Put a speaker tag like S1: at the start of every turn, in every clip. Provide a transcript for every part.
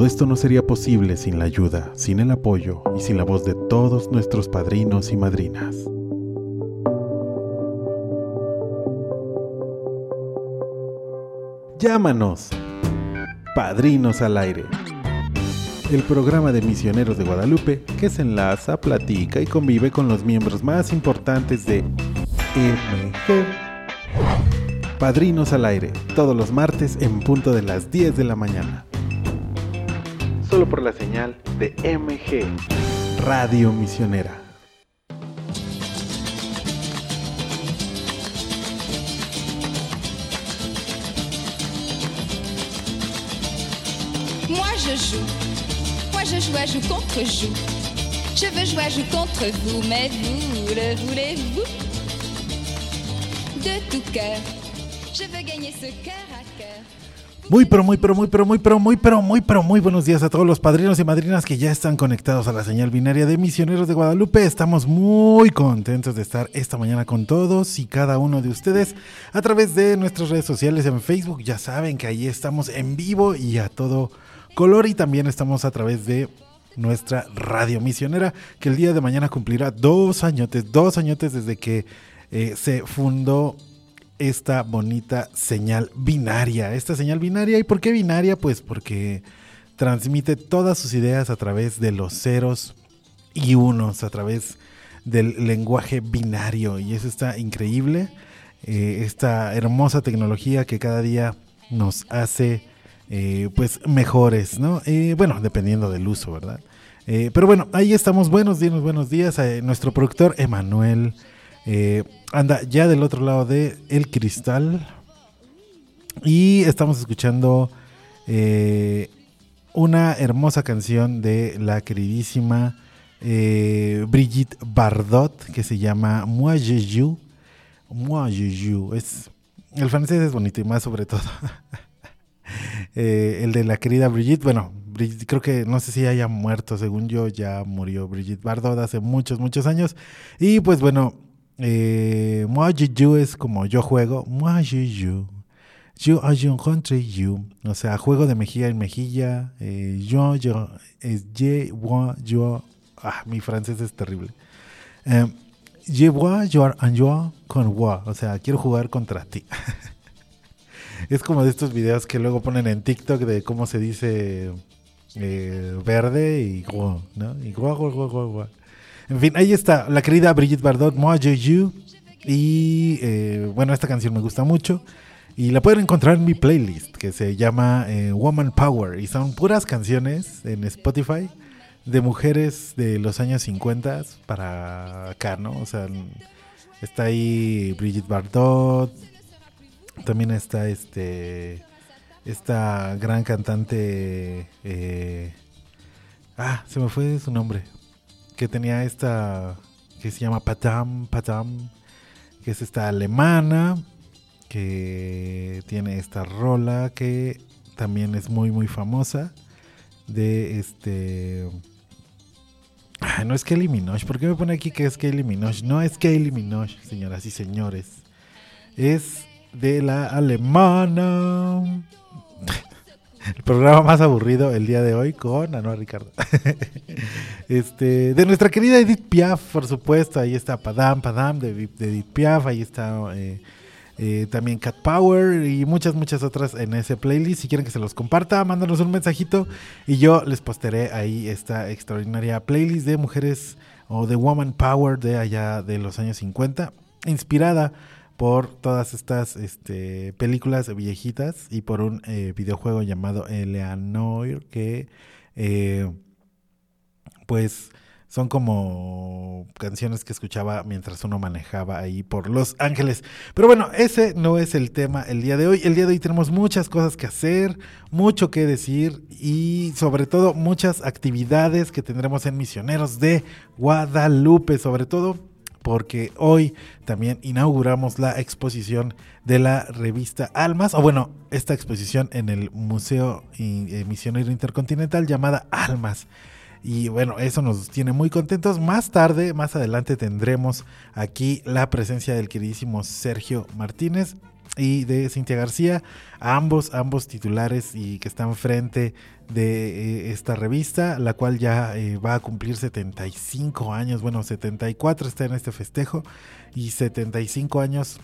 S1: Todo esto no sería posible sin la ayuda, sin el apoyo y sin la voz de todos nuestros padrinos y madrinas. Llámanos, Padrinos al Aire. El programa de misioneros de Guadalupe que se enlaza, platica y convive con los miembros más importantes de MG. Padrinos al Aire, todos los martes en punto de las 10 de la mañana. Solo por la señal de MG, Radio Misionera.
S2: Moi je joue, moi je joue à joue contre joue. Je veux jouer à joue contre vous, mais vous le voulez-vous? De tout cœur, je veux gagner ce cœur.
S1: Muy, pero muy, pero muy, pero muy, pero muy, pero muy, pero muy buenos días a todos los padrinos y madrinas que ya están conectados a la señal binaria de Misioneros de Guadalupe. Estamos muy contentos de estar esta mañana con todos y cada uno de ustedes a través de nuestras redes sociales en Facebook. Ya saben que ahí estamos en vivo y a todo color y también estamos a través de nuestra radio misionera que el día de mañana cumplirá dos añotes, dos añotes desde que eh, se fundó esta bonita señal binaria. Esta señal binaria, ¿y por qué binaria? Pues porque transmite todas sus ideas a través de los ceros y unos, a través del lenguaje binario. Y eso está increíble. Eh, esta hermosa tecnología que cada día nos hace eh, pues mejores, ¿no? Eh, bueno, dependiendo del uso, ¿verdad? Pero bueno, ahí estamos. Buenos días, buenos días. Eh, nuestro productor Emanuel eh, anda ya del otro lado de El Cristal. Y estamos escuchando eh, una hermosa canción de la queridísima eh, Brigitte Bardot que se llama Moi je joue. Moi je joue. Es, el francés es bonito y más sobre todo. El de la querida Brigitte, bueno, Brigitte, creo que no sé si haya muerto, según yo ya murió Brigitte Bardot hace muchos, muchos años. Y pues bueno, eh, moi je joue es como yo juego, moi je joue. Yo I rencontre you, o sea, juego de mejilla en mejilla. Eh, yo, yo, es je, moi, yo. Ah, mi francés es terrible. Je vois, yo, en yo, con moi, o sea, quiero jugar contra ti. Es como de estos videos que luego ponen en TikTok de cómo se dice eh, verde y guau, ¿no? Y guau, guau, guau, guau. En fin, ahí está la querida Brigitte Bardot, Moi Je You. Y eh, bueno, esta canción me gusta mucho. Y la pueden encontrar en mi playlist que se llama eh, Woman Power. Y son puras canciones en Spotify de mujeres de los años 50 para acá, ¿no? O sea, está ahí Brigitte Bardot, también está este esta gran cantante eh, ah se me fue su nombre que tenía esta que se llama Patam Patam que es esta alemana que tiene esta rola que también es muy muy famosa de este no es Kelly Minogue ¿por qué me pone aquí que es Kelly Minogue? no es Kelly Minogue señoras y señores es de la alemana. El programa más aburrido el día de hoy con Anuar Ricardo. este, de nuestra querida Edith Piaf, por supuesto. Ahí está Padam, Padam de, Edith Piaf. Ahí está eh, eh, también Cat Power y muchas, muchas otras en ese playlist. Si quieren que se los comparta, mándanos un mensajito y yo les posteré ahí esta extraordinaria playlist de mujeres o de Woman Power de allá de los años 50, inspirada por todas estas este, películas viejitas y por un eh, videojuego llamado Eleanor que eh, pues son como canciones que escuchaba mientras uno manejaba ahí por Los Ángeles. Pero bueno, ese no es el tema el día de hoy. El día de hoy tenemos muchas cosas que hacer, mucho que decir y sobre todo muchas actividades que tendremos en Misioneros de Guadalupe, sobre todo porque hoy también inauguramos la exposición de la revista Almas, o bueno, esta exposición en el Museo Misionero Intercontinental llamada Almas. Y bueno, eso nos tiene muy contentos. Más tarde, más adelante tendremos aquí la presencia del queridísimo Sergio Martínez y de Cintia García, ambos, ambos titulares y que están frente de eh, esta revista, la cual ya eh, va a cumplir 75 años, bueno, 74 está en este festejo y 75 años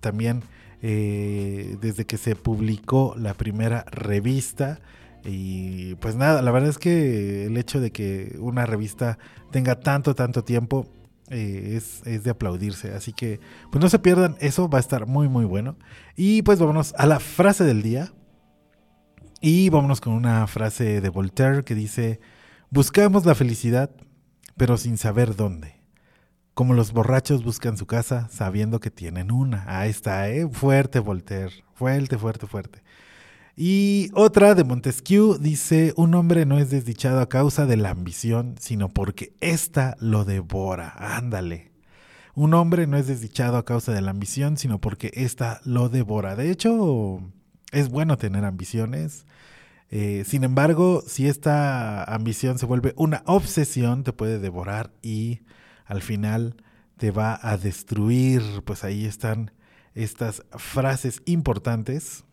S1: también eh, desde que se publicó la primera revista. Y pues nada, la verdad es que el hecho de que una revista tenga tanto, tanto tiempo eh, es, es, de aplaudirse. Así que pues no se pierdan, eso va a estar muy, muy bueno. Y pues vámonos a la frase del día. Y vámonos con una frase de Voltaire que dice, buscamos la felicidad, pero sin saber dónde. Como los borrachos buscan su casa sabiendo que tienen una. Ahí está, ¿eh? Fuerte Voltaire. Fuerte, fuerte, fuerte. Y otra de Montesquieu dice, un hombre no es desdichado a causa de la ambición, sino porque ésta lo devora. Ándale. Un hombre no es desdichado a causa de la ambición, sino porque ésta lo devora. De hecho, es bueno tener ambiciones. Eh, sin embargo, si esta ambición se vuelve una obsesión, te puede devorar y al final te va a destruir. Pues ahí están estas frases importantes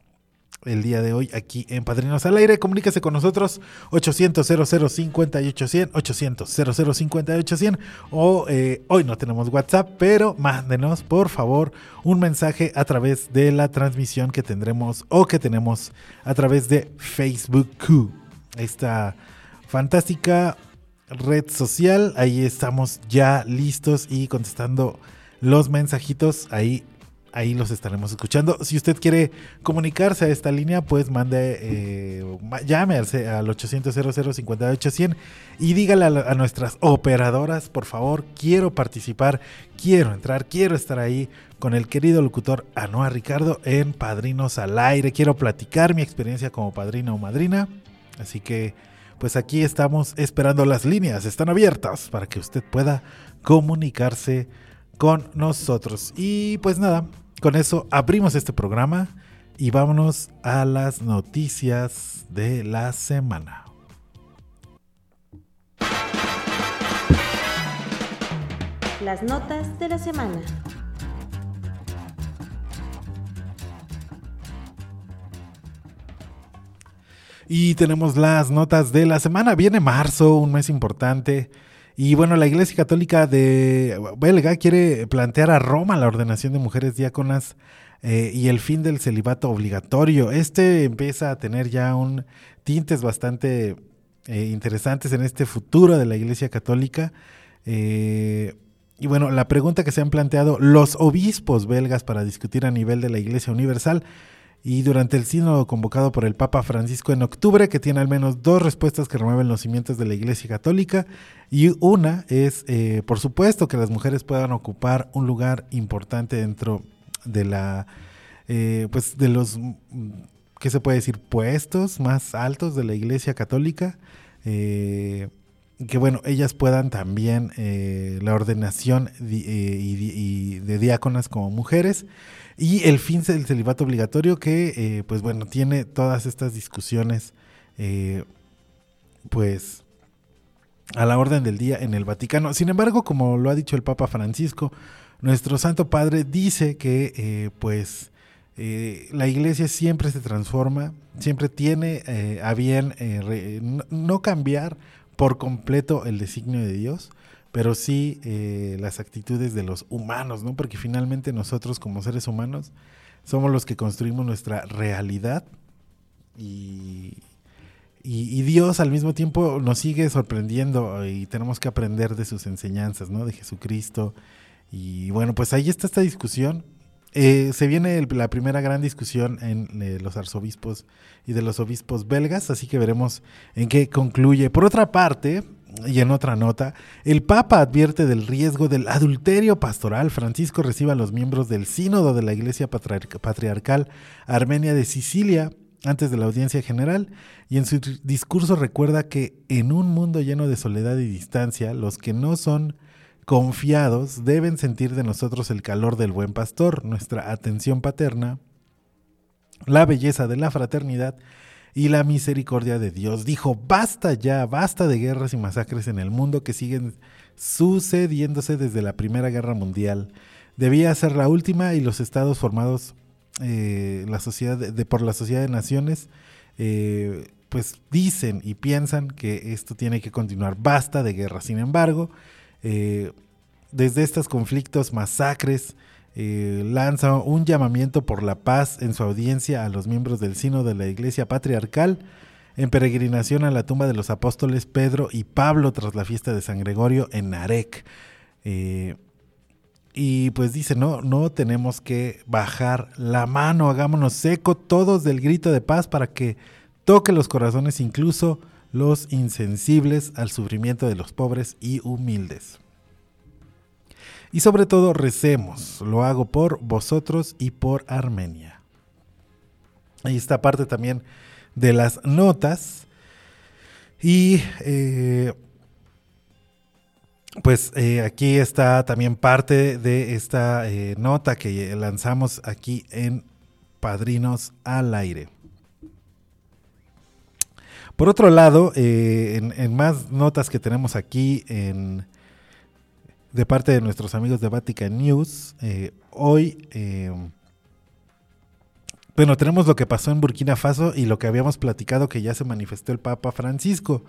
S1: el día de hoy aquí en Padrinos al Aire. Comuníquese con nosotros 800 0058 800 0058 o eh, hoy no tenemos WhatsApp, pero mándenos por favor un mensaje a través de la transmisión que tendremos o que tenemos a través de Facebook. Esta fantástica red social, ahí estamos ya listos y contestando los mensajitos ahí ahí los estaremos escuchando. Si usted quiere comunicarse a esta línea, pues mande, eh, llame al, 800 58 100 y dígale a, nuestras operadoras, por favor, quiero participar, quiero entrar, quiero estar ahí con el querido locutor Anoa Ricardo en Padrinos al Aire. Quiero platicar mi experiencia como padrino o madrina. Así que, pues aquí estamos esperando las líneas, están abiertas para que usted pueda comunicarse con nosotros. Y pues nada, con eso abrimos este programa y vámonos a las noticias de la semana.
S3: Las notas de la semana.
S1: Y tenemos las notas de la semana. Viene marzo, un mes importante. Y bueno, la Iglesia Católica de belga quiere plantear a Roma la ordenación de mujeres diáconas eh, y el fin del celibato obligatorio. Este empieza a tener ya un tintes bastante eh, interesantes en este futuro de la Iglesia Católica. Eh, y bueno, la pregunta que se han planteado los obispos belgas para discutir a nivel de la Iglesia Universal y durante el sínodo convocado por el Papa Francisco en octubre, que tiene al menos dos respuestas que remueven los cimientos de la Iglesia Católica, y una es, eh, por supuesto, que las mujeres puedan ocupar un lugar importante dentro de la, eh, pues, de los, ¿qué se puede decir?, puestos más altos de la Iglesia Católica. Eh, que bueno, ellas puedan también la ordenación y de diáconas como mujeres y el fin del celibato obligatorio que, eh, pues bueno, tiene todas estas discusiones, eh, pues, a la orden del día en el Vaticano. Sin embargo, como lo ha dicho el Papa Francisco, nuestro Santo Padre dice que, eh, pues, la iglesia siempre se transforma, siempre tiene a bien no cambiar por completo el designio de Dios, pero sí eh, las actitudes de los humanos, ¿no? Porque finalmente nosotros como seres humanos somos los que construimos nuestra realidad y, y, Dios al mismo tiempo nos sigue sorprendiendo y tenemos que aprender de sus enseñanzas, ¿no? De Jesucristo. Y bueno, pues ahí está esta discusión eh, se viene la primera gran discusión en eh, los arzobispos y de los obispos belgas, así que veremos en qué concluye. Por otra parte, y en otra nota, el Papa advierte del riesgo del adulterio pastoral. Francisco recibe a los miembros del sínodo de la Iglesia Patriarca- Patriarcal Armenia de Sicilia antes de la audiencia general y en su discurso recuerda que en un mundo lleno de soledad y distancia, los que no son confiados deben sentir de nosotros el calor del buen pastor, nuestra atención paterna, la belleza de la fraternidad y la misericordia de Dios. Dijo, basta ya, basta de guerras y masacres en el mundo que siguen sucediéndose desde la Primera Guerra Mundial. Debía ser la última y los estados formados eh, la sociedad de, por la Sociedad de Naciones, eh, pues dicen y piensan que esto tiene que continuar. Basta de guerra. Sin embargo, eh, desde estos conflictos, masacres, eh, lanza un llamamiento por la paz en su audiencia a los miembros del Sino de la Iglesia Patriarcal en peregrinación a la tumba de los apóstoles Pedro y Pablo tras la fiesta de San Gregorio en Narek. Eh, y pues dice, no, no tenemos que bajar la mano, hagámonos eco todos del grito de paz para que toque los corazones, incluso los insensibles al sufrimiento de los pobres y humildes. Y sobre todo recemos, lo hago por vosotros y por Armenia. Ahí está parte también de las notas. Y eh, pues eh, aquí está también parte de esta eh, nota que lanzamos aquí en Padrinos al Aire. Por otro lado, en más notas que tenemos aquí en, de parte de nuestros amigos de Vatican News, eh, hoy, eh, bueno, tenemos lo que pasó en Burkina Faso y lo que habíamos platicado que ya se manifestó el Papa Francisco.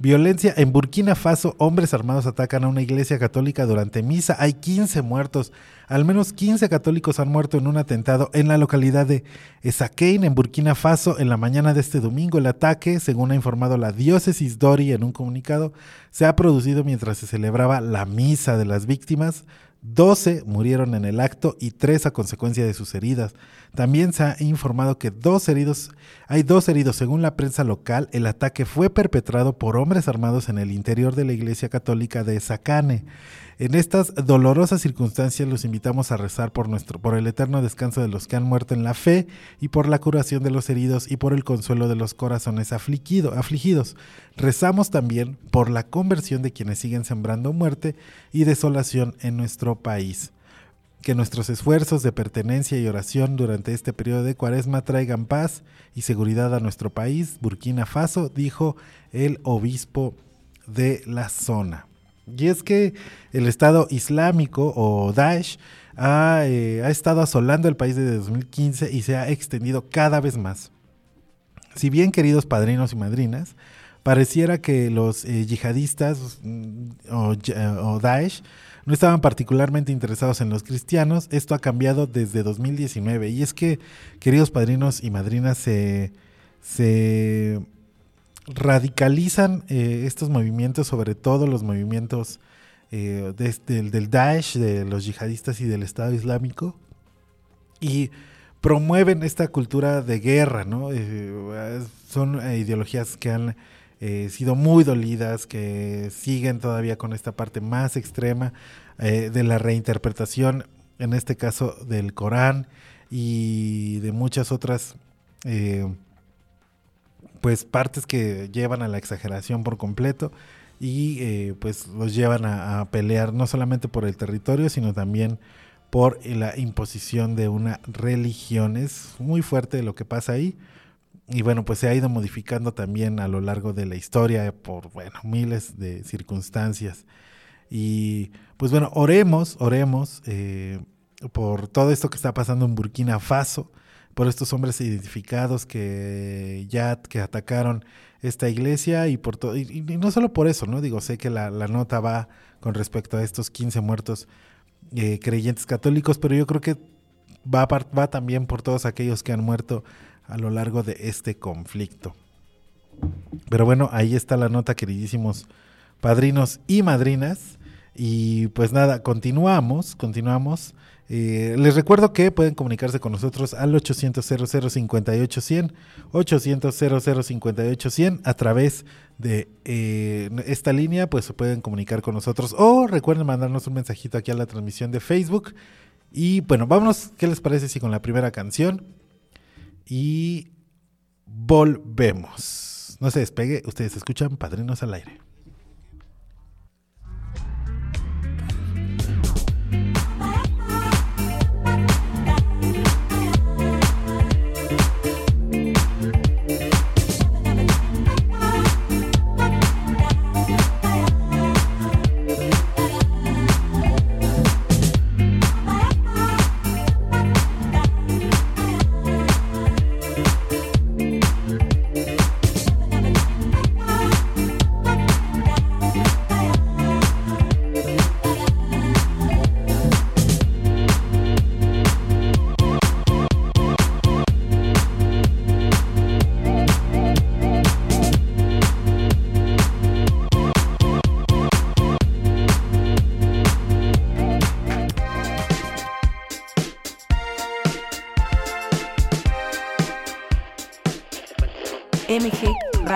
S1: Violencia en Burkina Faso, hombres armados atacan a una iglesia católica durante misa. Hay 15 muertos. Al menos 15 católicos han muerto en un atentado en la localidad de Esaquein, en Burkina Faso, en la mañana de este domingo. El ataque, según ha informado la diócesis Dori en un comunicado, se ha producido mientras se celebraba la misa de las víctimas. 12 murieron en el acto y 3 a consecuencia de sus heridas. También se ha informado que dos heridos, hay dos heridos según la prensa local. El ataque fue perpetrado por hombres armados en el interior de la iglesia católica de Zacane. En estas dolorosas circunstancias los invitamos a rezar por nuestro por el eterno descanso de los que han muerto en la fe y por la curación de los heridos y por el consuelo de los corazones afligido, afligidos. Rezamos también por la conversión de quienes siguen sembrando muerte y desolación en nuestro país. Que nuestros esfuerzos de pertenencia y oración durante este periodo de cuaresma traigan paz y seguridad a nuestro país, Burkina Faso, dijo el obispo de la zona. Y es que el Estado Islámico o Daesh ha, eh, ha estado asolando el país desde 2015 y se ha extendido cada vez más. Si bien, queridos padrinos y madrinas, pareciera que los eh, yihadistas mm, o, o Daesh no estaban particularmente interesados en los cristianos, esto ha cambiado desde 2019. Y es que, queridos padrinos y madrinas, se, se radicalizan eh, estos movimientos, sobre todo los movimientos eh, este, del, Daesh, de los yihadistas y del Estado Islámico, y promueven esta cultura de guerra, ¿no? Eh, son ideologías que han sido muy dolidas, que siguen todavía con esta parte más extrema de la reinterpretación, en este caso del Corán y de muchas otras pues partes que llevan a la exageración por completo y eh, pues los llevan a, pelear no solamente por el territorio sino también por la imposición de una religión. Es muy fuerte lo que pasa ahí y bueno pues se ha ido modificando también a lo largo de la historia por bueno miles de circunstancias. Y pues bueno oremos oremos eh, por todo esto que está pasando en Burkina Faso por estos hombres identificados que ya que atacaron esta iglesia y por todo y, no solo por eso no digo sé que la, la nota va con respecto a estos 15 muertos eh, creyentes católicos pero yo creo que va, va también por todos aquellos que han muerto a lo largo de este conflicto pero bueno ahí está la nota queridísimos padrinos y madrinas Y pues nada, continuamos, continuamos. Eh, les recuerdo que pueden comunicarse con nosotros al 800 58 100 800 58 100 a través de eh, esta línea, pues se pueden comunicar con nosotros o recuerden mandarnos un mensajito aquí a la transmisión de Facebook. Y bueno, vámonos, ¿qué les parece si con la primera canción? Y volvemos. No se despegue, ustedes escuchan Padrinos al aire.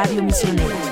S4: MG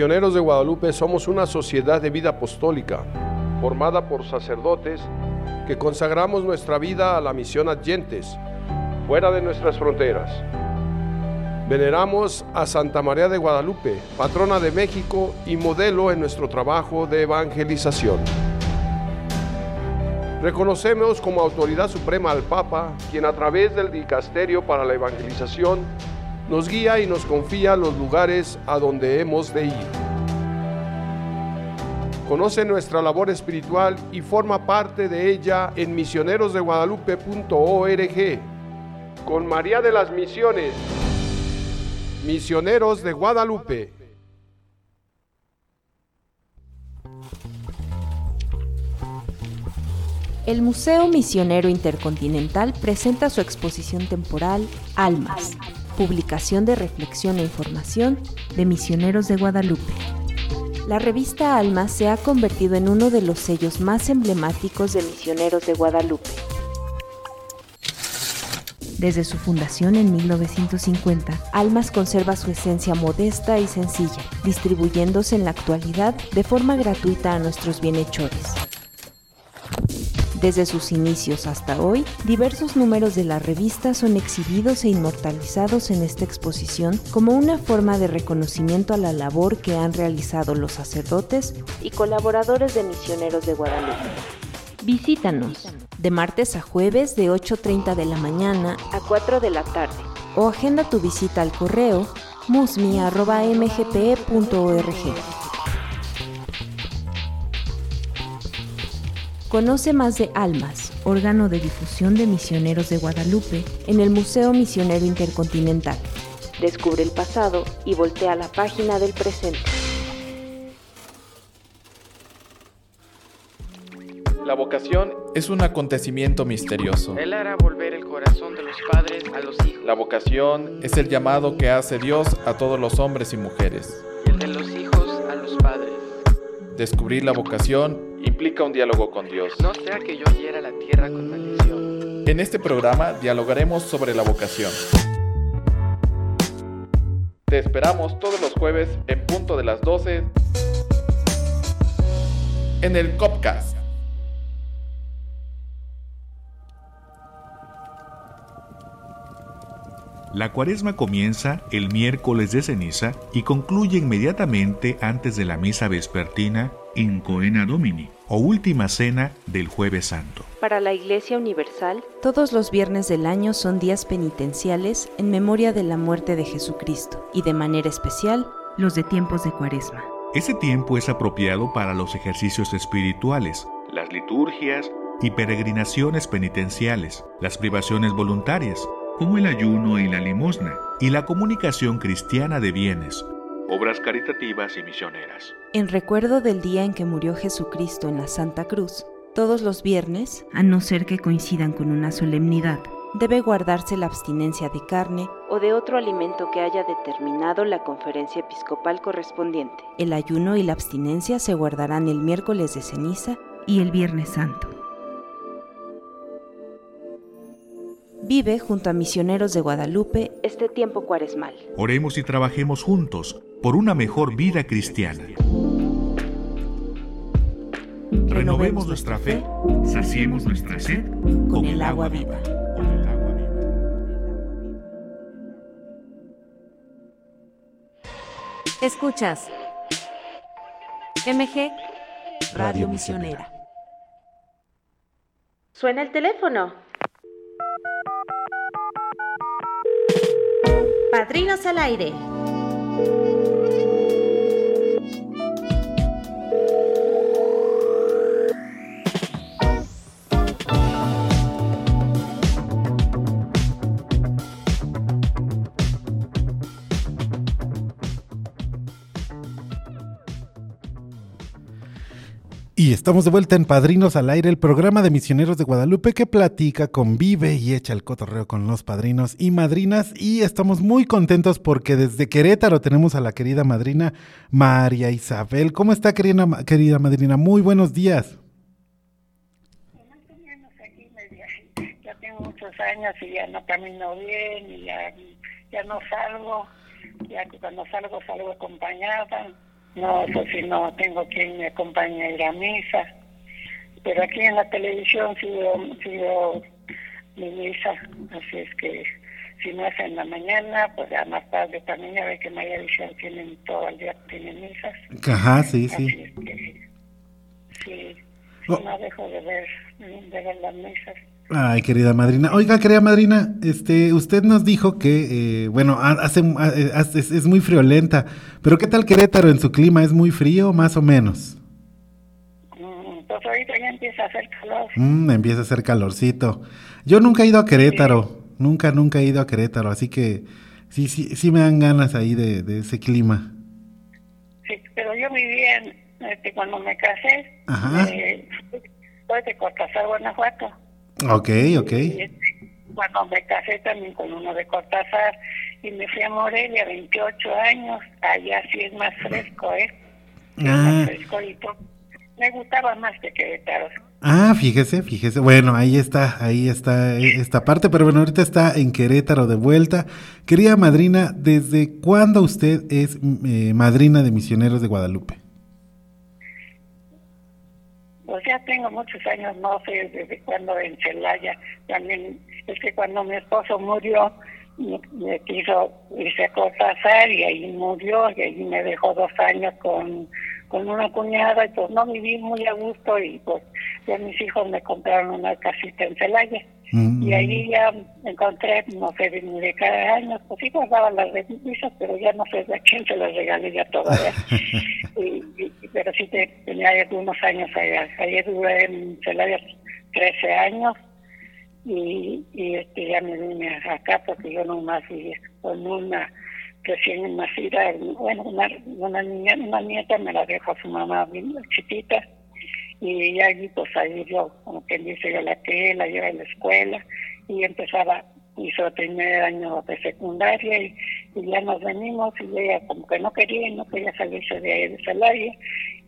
S5: misioneros de Guadalupe somos una sociedad de vida apostólica, formada por sacerdotes que consagramos nuestra vida a la misión adyentes, fuera de nuestras fronteras. Veneramos a Santa María de Guadalupe, patrona de México y modelo en nuestro trabajo de evangelización. Reconocemos como autoridad suprema al Papa, quien a través del Dicasterio para la Evangelización nos guía y nos confía los lugares a donde hemos de ir. Conoce nuestra labor espiritual y forma parte de ella en misionerosdeguadalupe.org. Con María de las Misiones, Misioneros de Guadalupe.
S6: El Museo Misionero Intercontinental presenta su exposición temporal Almas, publicación de reflexión e información de misioneros de Guadalupe. La revista Almas se ha convertido en uno de los sellos más emblemáticos de misioneros de Guadalupe. Desde su fundación en 1950, Almas conserva su esencia modesta y sencilla, distribuyéndose en la actualidad de forma gratuita a nuestros bienhechores. Desde sus inicios hasta hoy, diversos números de la revista son exhibidos e inmortalizados en esta exposición como una forma de reconocimiento a la labor que han realizado los sacerdotes y colaboradores de Misioneros de Guadalupe. Visítanos de martes a jueves de 8.30 de la mañana a 4 de la tarde o agenda tu visita al correo musmi.mgpe.org. Conoce más de Almas, órgano de difusión de misioneros de Guadalupe, en el Museo Misionero Intercontinental. Descubre el pasado y voltea la página del presente.
S7: La vocación es un acontecimiento misterioso.
S8: Él hará volver el corazón de los padres a los hijos
S7: La vocación es el llamado que hace Dios a todos los hombres y mujeres.
S8: y el de los hijos a los padres.
S7: Descubrir la vocación implica un diálogo con Dios.
S8: No sea que yo hiera la tierra con maldición.
S7: En este programa dialogaremos sobre la vocación. Te esperamos todos los jueves en punto de las 12 en el Copcast.
S9: La cuaresma comienza el miércoles de ceniza y concluye inmediatamente antes de la misa vespertina in coena domini o última cena del jueves santo.
S6: Para la Iglesia Universal, todos los viernes del año son días penitenciales en memoria de la muerte de Jesucristo y de manera especial los de tiempos de cuaresma.
S9: Ese tiempo es apropiado para los ejercicios espirituales, las liturgias y peregrinaciones penitenciales, las privaciones voluntarias, como el ayuno y la limosna, y la comunicación cristiana de bienes, obras caritativas y misioneras.
S6: En recuerdo del día en que murió Jesucristo en la Santa Cruz, todos los viernes, a no ser que coincidan con una solemnidad, debe guardarse la abstinencia de carne o de otro alimento que haya determinado la conferencia episcopal correspondiente. El ayuno y la abstinencia se guardarán el miércoles de ceniza y el viernes santo. Vive junto a misioneros de Guadalupe este tiempo cuaresmal.
S9: Oremos y trabajemos juntos por una mejor vida cristiana. Renovemos nuestra fe, saciemos nuestra sed
S6: con el agua viva.
S4: Escuchas MG Radio Misionera.
S3: Suena el teléfono. Padrinos al aire.
S1: Y estamos de vuelta en Padrinos al Aire, el programa de misioneros de Guadalupe que platica, convive y echa el cotorreo con los padrinos y madrinas. Y estamos muy contentos porque desde Querétaro tenemos a la querida madrina María Isabel. ¿Cómo está, querida, madrina? Muy buenos días.
S10: Ya tengo muchos años y ya no camino bien y ya, ya no salgo. Ya cuando salgo, salgo acompañada no, pues si no tengo quien me acompañe a ir a misa. Pero aquí en la televisión sigo, sigo mi misa, así es que si no es en la mañana, pues ya más tarde también ya ve que María Visión tienen todo el día, tienen misas.
S1: Ajá, sí,
S10: Así
S1: sí.
S10: es que, sí,
S1: Oh.
S10: no dejo de ver, de ver las misas.
S1: Ay, querida madrina. Oiga, querida madrina, este, usted nos dijo que, eh, bueno, ha- hace, ha- hace- es, es muy friolenta, pero ¿qué tal Querétaro en su clima? ¿Es muy frío, más o menos?
S10: Mm, Pues ahorita ya empieza a hacer calor.
S1: Mm, empieza a hacer calorcito. Yo nunca he ido a Querétaro, nunca, nunca he ido a Querétaro, así que sí, sí, sí me dan ganas ahí de, de ese clima.
S10: Sí, pero yo vivía en, este, cuando me casé,
S1: Ajá.
S10: eh, soy de Cortázar, Guanajuato.
S1: Ok, ok.
S10: Y, este, cuando me casé también con uno de Cortázar y me fui a Morelia, 28 años, allá sí es más fresco, ¿eh? Es
S1: Ah.
S10: más fresco y todo. Me gustaba más que Querétaro.
S1: Ah, fíjese, fíjese. Bueno, ahí está, ahí está eh, esta parte, pero bueno, ahorita está en Querétaro de vuelta. Querida madrina, ¿desde cuándo usted es eh, madrina de misioneros de Guadalupe?
S10: Pues ya tengo muchos años, no sé desde cuándo en Celaya. También es que cuando mi esposo murió, me, quiso irse a Cortázar y ahí murió y ahí me dejó dos años con, con una cuñada y pues no viví muy a gusto y pues ya mis hijos me compraron una casita en Celaya.
S1: Mm.
S10: Y ahí ya encontré, no sé, de, de cada año, pues sí guardaba las revistas, pero ya no sé de quién se las regalé ya todavía. pero sí te- tenía algunos años allá. Ayer duré en Celaya 13 años y, y este ya me vine acá porque yo nomás viví con una recién nacida, bueno, una, una niña, una nieta me la dejó a su mamá chiquita y allí pues ahí yo, como quien dice, yo la crié, la llevé a la escuela y empezaba, hizo el primer año de secundaria y, y ya nos venimos y ella como que no quería, no quería salirse de ahí de Celaya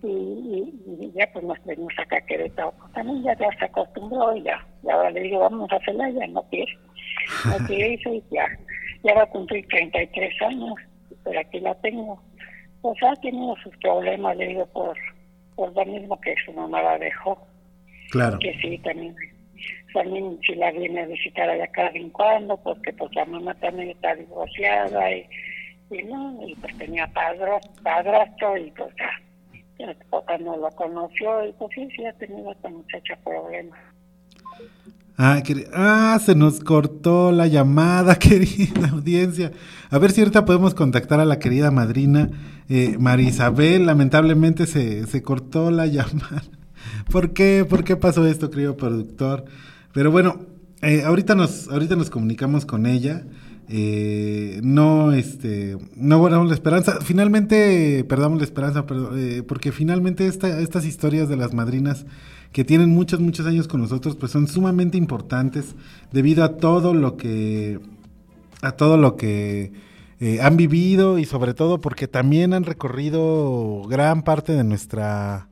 S10: y, y- y ya pues nos venimos acá a Querétaro. Pues también ya, ya se acostumbró y ya, y ahora le digo vamos a Celaya, no quiere, no quiere irse y ya, ya va a cumplir 33 años, pero aquí la tengo. Pues ha tenido sus problemas, le digo, por, por lo mismo que su mamá la dejó.
S1: Claro.
S10: Que sí, también, también si la viene a visitar allá cada vez en cuando, porque pues la mamá también está divorciada y, y no, y pues tenía padro, padrastro y pues ya, papá no lo conoció y pues sí, sí ha tenido esta muchacha problemas.
S1: Ah, ah, se nos cortó la llamada, querida audiencia. A ver si ahorita podemos contactar a la querida madrina eh, María Isabel. Lamentablemente se, se cortó la llamada. ¿Por qué? ¿Por qué pasó esto, querido productor? Pero bueno, eh, ahorita nos, ahorita nos comunicamos con ella. Eh, no, este, no guardamos la esperanza. Finalmente, perdamos la esperanza, perdón, eh, porque finalmente esta- estas historias de las madrinas que tienen muchos, muchos años con nosotros, pues son sumamente importantes debido a todo lo que, a todo lo que eh, han vivido y sobre todo porque también han recorrido gran parte de nuestra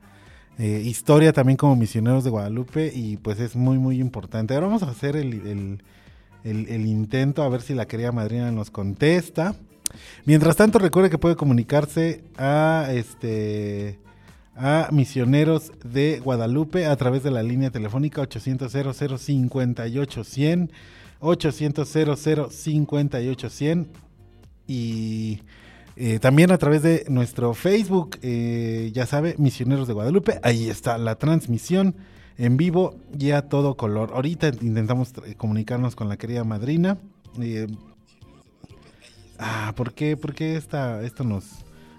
S1: eh, historia también como misioneros de Guadalupe y pues es muy, muy importante. Ahora vamos a hacer el, el- el- intento a ver si la querida madrina nos contesta. Mientras tanto, recuerde que puede comunicarse a este a misioneros de Guadalupe a través de la línea telefónica 800 58 100 800 58 100 y eh, también a través de nuestro Facebook, eh, ya sabe, Misioneros de Guadalupe, ahí está la transmisión en vivo y a todo color. Ahorita intentamos eh, comunicarnos con la querida madrina. eh, ah, ¿por qué, por qué esta, esto nos,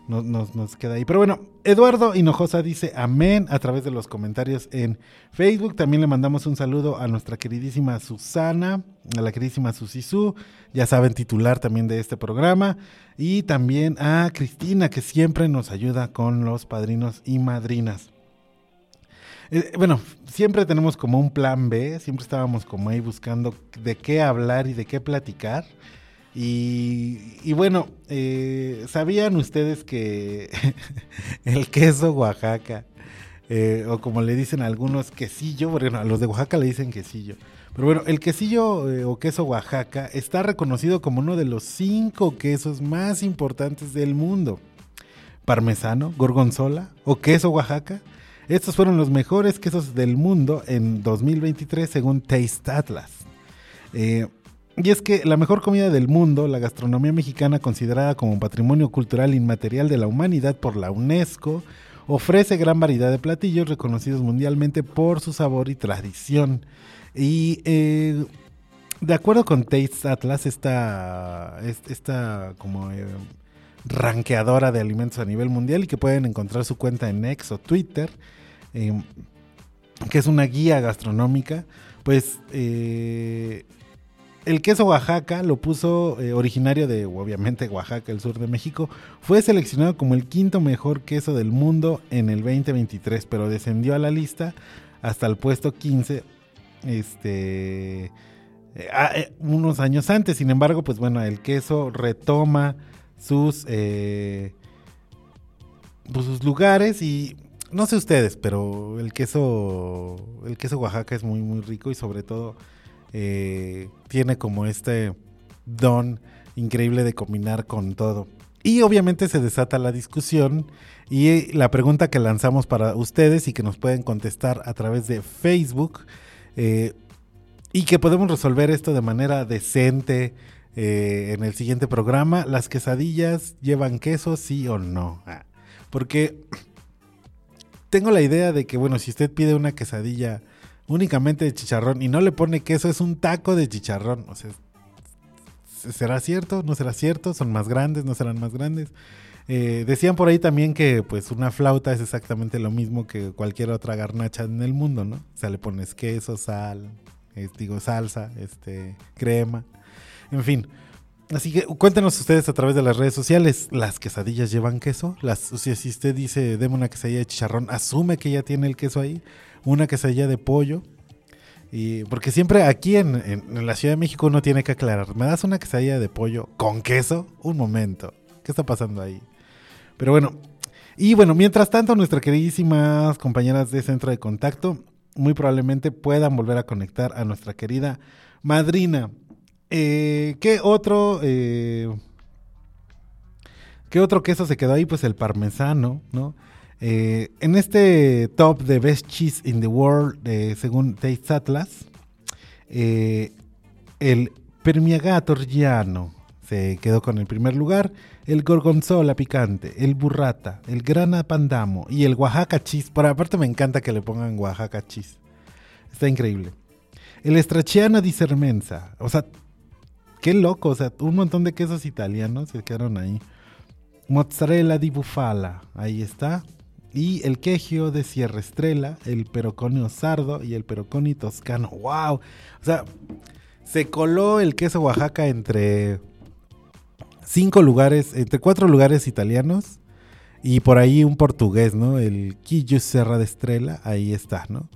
S1: nos, queda ahí? Pero bueno, Eduardo Hinojosa dice amén a través de los comentarios en Facebook. También le mandamos un saludo a nuestra queridísima Susana, a la queridísima Susisú, ya saben, titular también de este programa. Y también a Cristina, que siempre nos ayuda con los padrinos y madrinas. Eh, bueno, siempre tenemos como un plan B, siempre estábamos como ahí buscando de qué hablar y de qué platicar. Y, bueno, eh, ¿sabían ustedes que el queso Oaxaca, eh, o como le dicen algunos, quesillo, bueno, a los de Oaxaca le dicen quesillo, pero bueno, el quesillo eh, o queso Oaxaca está reconocido como uno de los cinco quesos más importantes del mundo. Parmesano, gorgonzola o queso Oaxaca. Estos fueron los mejores quesos del mundo en 2023 según Taste Atlas. Y es que la mejor comida del mundo, la gastronomía mexicana considerada como patrimonio cultural inmaterial de la humanidad por la UNESCO, ofrece gran variedad de platillos reconocidos mundialmente por su sabor y tradición. Y eh, de acuerdo con Taste Atlas, esta, esta como eh, ranqueadora de alimentos a nivel mundial y que pueden encontrar su cuenta en X o Twitter, eh, que es una guía gastronómica, pues eh, el queso Oaxaca lo puso eh, originario de, obviamente, Oaxaca, el sur de México. Fue seleccionado como el quinto mejor queso del mundo en el 2023, pero descendió a la lista hasta el puesto 15, este, eh, ah, eh, unos años antes. Sin embargo, pues bueno, el queso retoma sus, pues, sus lugares y no sé ustedes, pero el queso, el queso Oaxaca es muy, muy rico y sobre todo eh, tiene como este don increíble de combinar con todo. Y obviamente se desata la discusión y eh, la pregunta que lanzamos para ustedes y que nos pueden contestar a través de Facebook eh, y que podemos resolver esto de manera decente en el siguiente programa. ¿Las quesadillas llevan queso, sí o no? Ah, porque tengo la idea de que, bueno, si usted pide una quesadilla únicamente de chicharrón y no le pone queso, es un taco de chicharrón. O sea, ¿será cierto? ¿No será cierto? ¿Son más grandes? ¿No serán más grandes? Eh, decían por ahí también que pues una flauta es exactamente lo mismo que cualquier otra garnacha en el mundo, ¿no? O sea, le pones queso, sal, eh, digo salsa, este, crema, en fin. Así que cuéntenos ustedes a través de las redes sociales, ¿las quesadillas llevan queso? Las, o sea, si usted dice, deme una quesadilla de chicharrón, asume que ya tiene el queso ahí una quesadilla de pollo. Y porque siempre aquí en, la Ciudad de México uno tiene que aclarar, ¿me das una quesadilla de pollo con queso? Un momento, ¿qué está pasando ahí? Pero bueno, y bueno, mientras tanto nuestras queridísimas compañeras de Centro de Contacto muy probablemente puedan volver a conectar a nuestra querida madrina. Eh, ¿Qué otro... Eh, ¿Qué otro queso se quedó ahí? Pues el parmesano, ¿no? Eh, en este top de Best Cheese in the World, eh, según Taste Atlas, eh, el Permiagato Reggiano se quedó con el primer lugar, el Gorgonzola picante, el Burrata, el Grana Pandamo y el Oaxaca Cheese. Por aparte me encanta que le pongan Oaxaca Cheese. Está increíble. El Stracciano di Sermenza. O sea, qué loco. O sea, un montón de quesos italianos se quedaron ahí. Mozzarella di Bufala. Ahí está y el quejio de Sierra Estrella, el peroconio sardo y el peroconi toscano. ¡Wow! O sea, se coló el queso Oaxaca entre cinco lugares, entre cuatro lugares italianos y por ahí un portugués, ¿no? El quillo Serra de Estrella, ahí está, ¿no?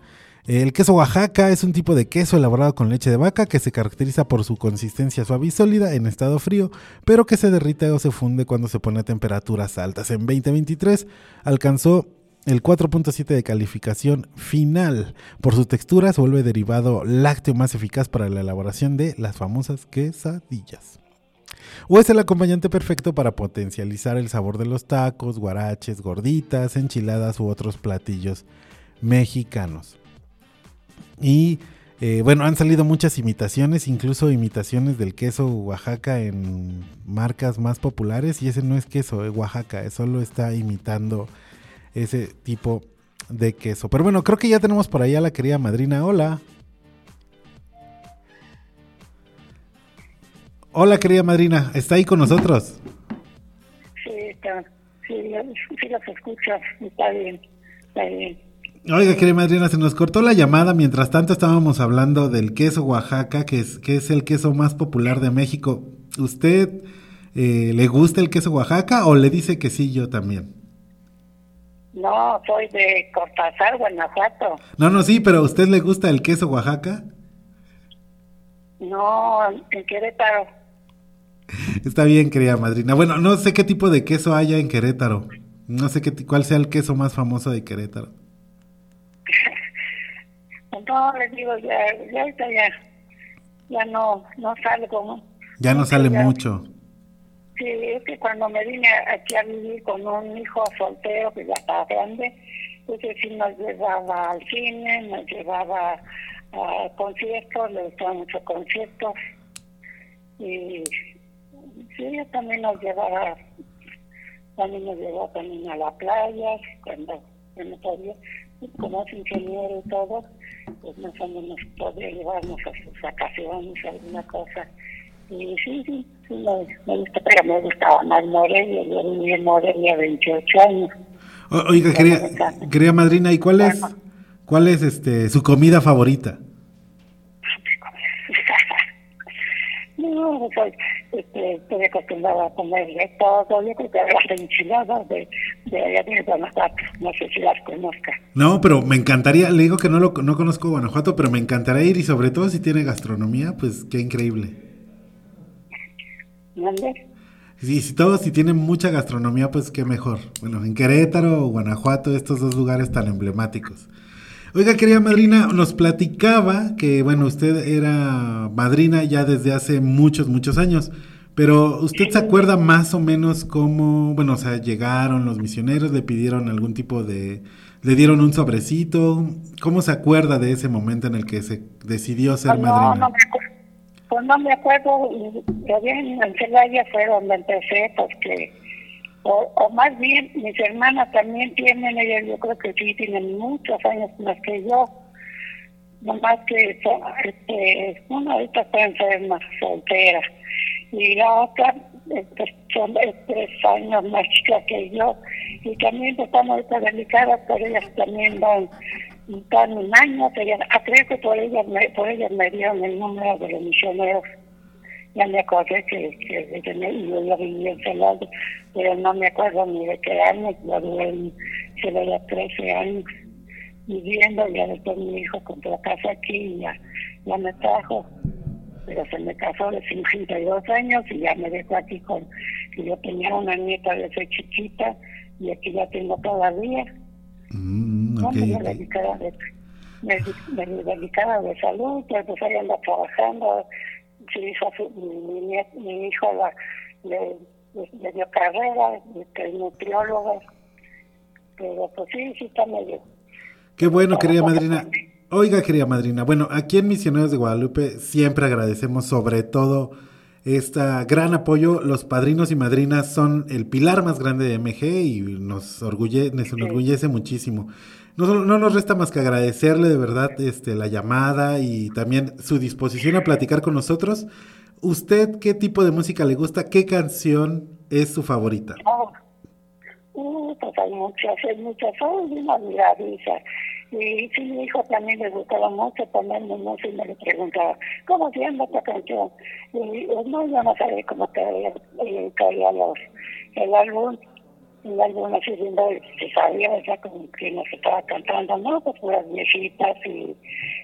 S1: El queso Oaxaca es un tipo de queso elaborado con leche de vaca que se caracteriza por su consistencia suave y sólida en estado frío, pero que se derrite o se funde cuando se pone a temperaturas altas. En 2023 alcanzó el 4.7 de calificación final. Por su textura se vuelve derivado lácteo más eficaz para la elaboración de las famosas quesadillas. O es el acompañante perfecto para potencializar el sabor de los tacos, guaraches, gorditas, enchiladas u otros platillos mexicanos. Y eh, bueno, han salido muchas imitaciones, incluso imitaciones del queso Oaxaca en marcas más populares. Y ese no es queso, es Oaxaca, solo está imitando ese tipo de queso. Pero bueno, creo que ya tenemos por ahí a la querida madrina. Hola. Hola, querida madrina, ¿está ahí con nosotros?
S10: Sí, está. Sí, sí las escuchas, está bien, está bien.
S1: Oiga, querida madrina, se nos cortó la llamada. Mientras tanto estábamos hablando del queso Oaxaca, que es, que es el queso más popular de México. ¿Usted eh, le gusta el queso Oaxaca o le dice que sí yo también?
S10: No, soy de Cortázar, Guanajuato.
S1: No, no, sí, pero ¿a usted le gusta el queso Oaxaca?
S10: No, en Querétaro.
S1: Está bien, querida madrina. Bueno, no sé qué tipo de queso haya en Querétaro. No sé qué, cuál sea el queso más famoso de Querétaro.
S10: No, les digo, ya, ya ya, ya no, no salgo.
S1: Ya no sale
S10: ya-
S1: mucho.
S10: Sí, es que cuando me vine aquí a vivir con un hijo soltero que ya estaba grande, pues él sí nos llevaba al cine, nos llevaba a conciertos, le gustaban muchos conciertos. Y sí, ella también nos llevaba, también nos llevaba también a la playa, cuando cuando podía, como es ingeniero y todo, pues más o menos podía llevarnos a sus vacaciones, alguna cosa. Y sí, sí, sí, me, me gusta, pero me gustaba más Morelia, yo viví en Morelia 28 años.
S1: O- oiga, querida, querida madrina, ¿y cuál es, cuál es este, su comida favorita?
S10: No, soy, este, estoy acostumbrada a comer de todo, yo creo que las enchiladas de, de allá de Guanajuato, no sé si las conozca.
S1: No, pero me encantaría, le digo que no lo no conozco Guanajuato, pero me encantaría ir y sobre todo si tiene gastronomía, pues qué increíble.
S10: ¿Dónde?
S1: Y si todo, si tiene mucha gastronomía, pues qué mejor. Bueno, en Querétaro o Guanajuato, estos dos lugares tan emblemáticos. Oiga, querida madrina, nos platicaba que, bueno, usted era madrina ya desde hace muchos, muchos años, pero ¿usted se acuerda más o menos cómo, bueno, o sea, llegaron los misioneros, le pidieron algún tipo de, le dieron un sobrecito? ¿Cómo se acuerda de ese momento en el que se decidió ser
S10: Pues no,
S1: madrina?
S10: no me acuerdo. Pues no me acuerdo, y allá en en Celaya fue donde empecé, porque, o, más bien, mis hermanas también tienen, ellas yo creo que sí, tienen muchos años más que yo, nomás que son, este, una ahorita está enferma, soltera, y la otra este, son es tres años más chica que yo, y también están ahorita delicadas, pero ellas también van están un año, que ya, ah, creo que por ellas, me, por ellas me dieron el número de los misioneros. Ya me acordé que, que, que me- yo ya viví en pero no me acuerdo ni de qué año, ya duré en Celaya 13 años viviendo, ya después mi hijo compró casa aquí y ya, ya me trajo, pero se me casó de 52 años y ya me dejó aquí con, que yo tenía una nieta desde chiquita y aquí ya tengo todavía.
S1: Mm,
S10: No,
S1: ok,
S10: me
S1: ok.
S10: dedicaba de, me, me dedicaba de salud, pero pues ahí anda trabajando. Su hijo, su- mi, mi, mi hijo la, le, le- dio carrera, que es nutrióloga. Pero pues sí, sí está medio.
S1: Qué bueno, querida madrina. Oiga, querida madrina, bueno, aquí en Misioneros de Guadalupe siempre agradecemos sobre todo este gran apoyo. Los padrinos y madrinas son el pilar más grande de MG y nos, orgulle, nos enorgullece muchísimo. No, no nos resta más que agradecerle de verdad este, la llamada y también su disposición a platicar con nosotros. ¿Usted qué tipo de música le gusta? ¿Qué canción es su favorita?
S10: Oh, uh, pues hay muchas, hay muchas, soy una miradiza. Y sí, mi hijo también le gustaba mucho ponerme música y me le preguntaba, ¿cómo se llama esta canción? Y yo, no, yo no sabía cómo caía, eh, caía los, el álbum. El álbum así lindo, se sabía, ¿verdad? Como que nos estaba cantando, ¿no? Pues puras viejitas y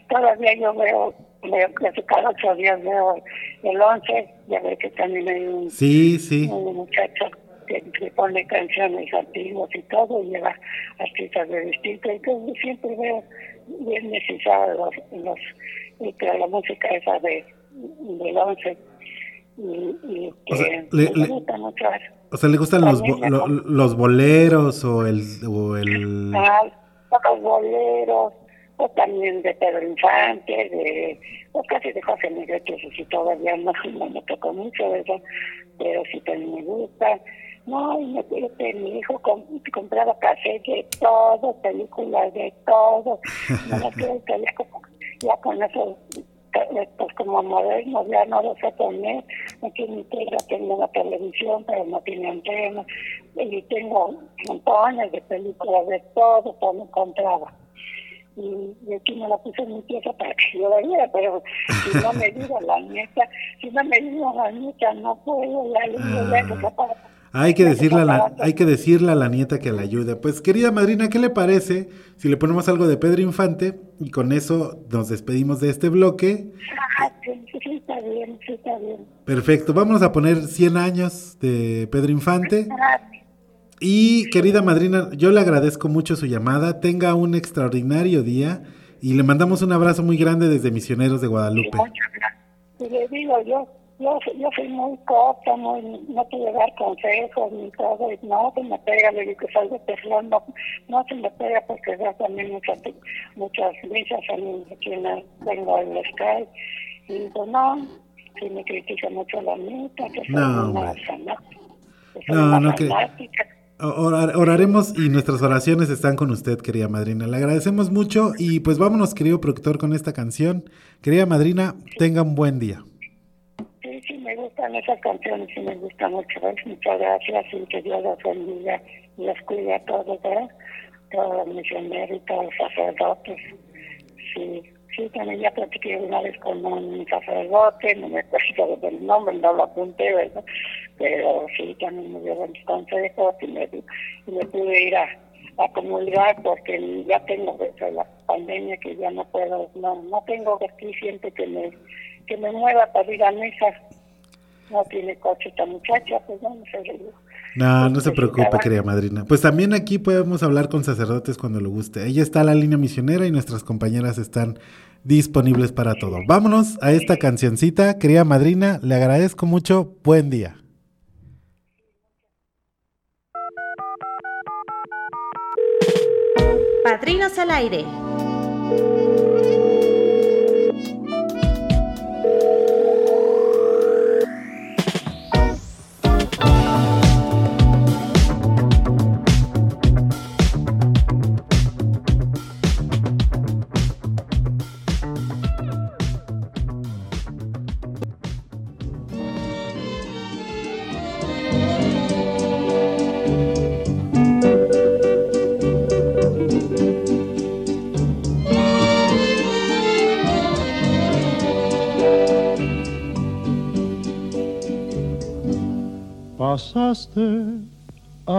S10: todavía yo veo, veo que cada ocho días veo el 11, ya ve que también hay un
S1: Sí, sí.
S10: un muchacho que, que pone canciones antiguas y todo, y lleva artistas de distinto, entonces siempre veo viernes y sábados los, y que la música esa de del once y, y que
S1: O sea, le-
S10: me
S1: le-
S10: gusta mucho eso.
S1: O sea, ¿le gustan los, bo- lo- los boleros o el... O el...
S10: Ah, los boleros, o también de Pedro Infante, de, o casi de José Miguel, que sí todavía no, no me tocó mucho de eso, pero sí también me gusta. No, y me que mi hijo com- compraba cassette de todo, películas de todo. No que ya, como- ya con eso, pues como modernos, ya no lo sé poner. Aquí en mi tierra tengo una televisión, pero no tiene antena. Y tengo montones de películas de todo, todo me compraba y, y aquí me la puse en mi pieza para que yo la pero si no me digo la neta, si no me digo la neta, no puedo, le digo, ya.
S1: Hay que, decirle a la, hay que decirle a la nieta que la ayude. Pues querida madrina, ¿qué le parece si le ponemos algo de Pedro Infante y con eso nos despedimos de este bloque?
S10: Ah, sí, sí, está bien, sí, está bien.
S1: Perfecto, vamos a poner 100 años de Pedro Infante. Y querida madrina, yo le agradezco mucho su llamada. Tenga un extraordinario día y le mandamos un abrazo muy grande desde Misioneros de Guadalupe.
S10: Y le digo, yo, yo, yo soy muy corta, muy, no quiero dar consejos ni todo, y no se me pega, le digo que salgo teflón, no, no se me pega porque veo también muchas, muchas misas en, en el, tengo el Sky, y digo, no, si me critica mucho la mitad, que soy
S1: No,
S10: una
S1: hombre.
S10: fanática, que soy
S1: No,
S10: una
S1: no, que-. Orar- oraremos y nuestras oraciones están con usted, querida madrina. Le agradecemos mucho y pues vámonos, querido productor, con esta canción. Querida madrina, tenga un buen día.
S10: Esas canciones, sí me gustan mucho. ¿ves? Muchas gracias y que Dios los bendiga y los cuide a todos, ¿verdad? Todos los misioneros y todos los sacerdotes. Sí, sí, también ya platiqué una vez con un sacerdote, no me acuerdo del nombre, no lo apunté, ¿verdad? Pero sí, también me dio buenos consejos y me, y me pude ir a, a comulgar porque ya tengo eso, la pandemia que ya no puedo, no, no tengo aquí siempre que me, que me mueva para ir a misa. No tiene coche esta muchacha, pues no, no digo.
S1: No, no se preocupe, querida madrina. Pues también aquí podemos hablar con sacerdotes cuando lo guste. Ella está a la línea misionera y nuestras compañeras están disponibles para todo. Vámonos a esta cancioncita, querida madrina. Le agradezco mucho. Buen día.
S3: Padrinos al aire.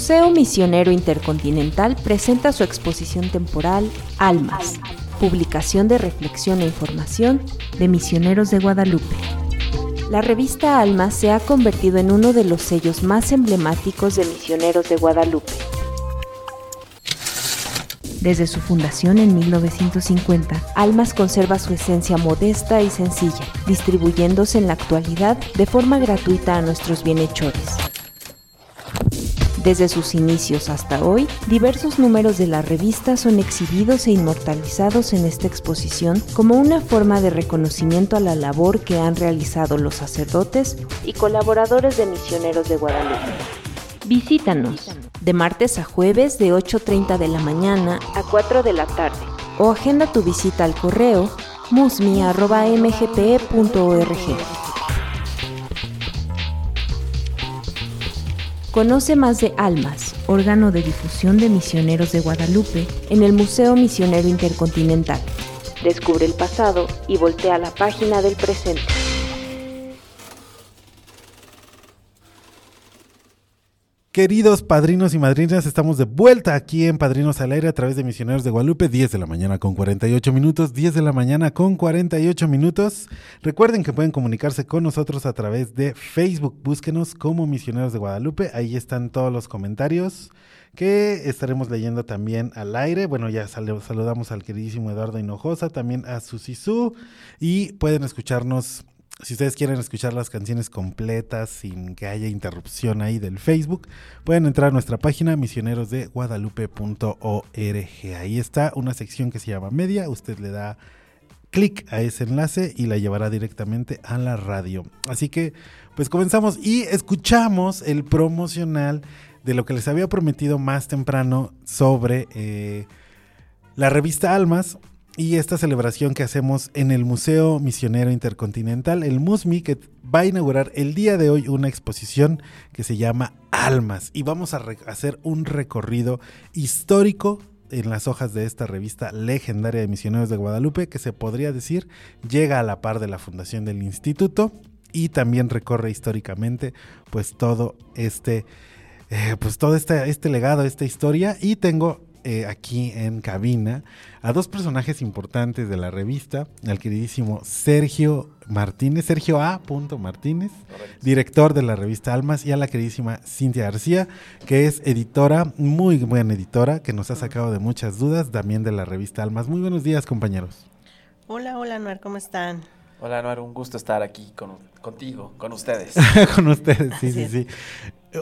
S6: Museo Misionero Intercontinental presenta su exposición temporal Almas, publicación de reflexión e información de misioneros de Guadalupe. La revista Almas se ha convertido en uno de los sellos más emblemáticos de misioneros de Guadalupe. Desde su fundación en 1950, Almas conserva su esencia modesta y sencilla, distribuyéndose en la actualidad de forma gratuita a nuestros bienhechores. Desde sus inicios hasta hoy, diversos números de la revista son exhibidos e inmortalizados en esta exposición como una forma de reconocimiento a la labor que han realizado los sacerdotes y colaboradores de Misioneros de Guadalupe. Visítanos de martes a jueves de 8.30 de la mañana a 4 de la tarde o agenda tu visita al correo musmi.mgpe.org. Conoce más de Almas, órgano de difusión de misioneros de Guadalupe, en el Museo Misionero Intercontinental. Descubre el pasado y voltea la página del presente.
S1: Queridos padrinos y madrinas, estamos de vuelta aquí en Padrinos al Aire a través de Misioneros de Guadalupe, 10 de la mañana con 48 minutos, 10 de la mañana con 48 minutos. Recuerden que pueden comunicarse con nosotros a través de Facebook, búsquenos como Misioneros de Guadalupe, ahí están todos los comentarios que estaremos leyendo también al aire. Bueno, ya sal saludamos al queridísimo Eduardo Hinojosa, también a Susisú y pueden escucharnos si ustedes quieren escuchar las canciones completas sin que haya interrupción ahí del Facebook, pueden entrar a nuestra página misionerosdeguadalupe.org. Ahí está una sección que se llama Media. Usted le da clic a ese enlace y la llevará directamente a la radio. Así que, pues comenzamos y escuchamos el promocional de lo que les había prometido más temprano sobre eh, la revista Almas y esta celebración que hacemos en el Museo Misionero Intercontinental, el MUSMI, que va a inaugurar el día de hoy una exposición que se llama Almas. Y vamos a hacer un recorrido histórico en las hojas de esta revista legendaria de Misioneros de Guadalupe, que se podría decir llega a la par de la fundación del instituto y también recorre históricamente pues todo este, eh, pues todo este, este legado, esta historia. Y tengo eh, aquí en cabina a dos personajes importantes de la revista, al queridísimo Sergio Martínez, Sergio A. Martínez, director de la revista Almas, y a la queridísima Cintia García, que es editora, muy buena editora, que nos ha sacado de muchas dudas, también de la revista Almas. Muy buenos días, compañeros.
S11: Hola, hola, Noar, ¿cómo están?
S7: Hola, Noar, un gusto estar aquí con, contigo, con ustedes.
S1: con ustedes, sí, sí, sí.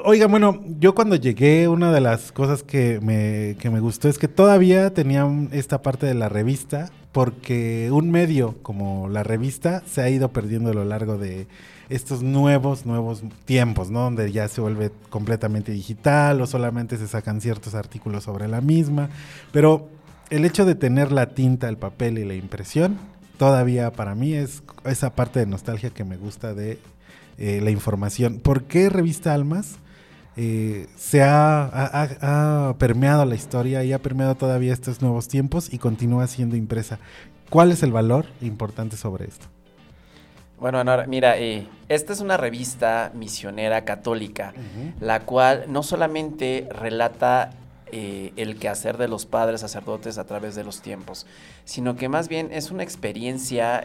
S1: Oiga, bueno, yo cuando llegué, una de las cosas que me, que me gustó es que todavía tenían esta parte de la revista, porque un medio como la revista se ha ido perdiendo a lo largo de estos nuevos, nuevos tiempos, ¿no? Donde ya se vuelve completamente digital o solamente se sacan ciertos artículos sobre la misma. Pero el hecho de tener la tinta, el papel y la impresión, todavía para mí es esa parte de nostalgia que me gusta de eh, la información. ¿Por qué Revista Almas eh, se ha, permeado la historia y ha permeado todavía estos nuevos tiempos y continúa siendo impresa? ¿Cuál es el valor importante sobre esto?
S7: Bueno, mira, eh, esta es una revista misionera católica, la cual no solamente relata el quehacer de los padres sacerdotes a través de los tiempos, sino que más bien es una experiencia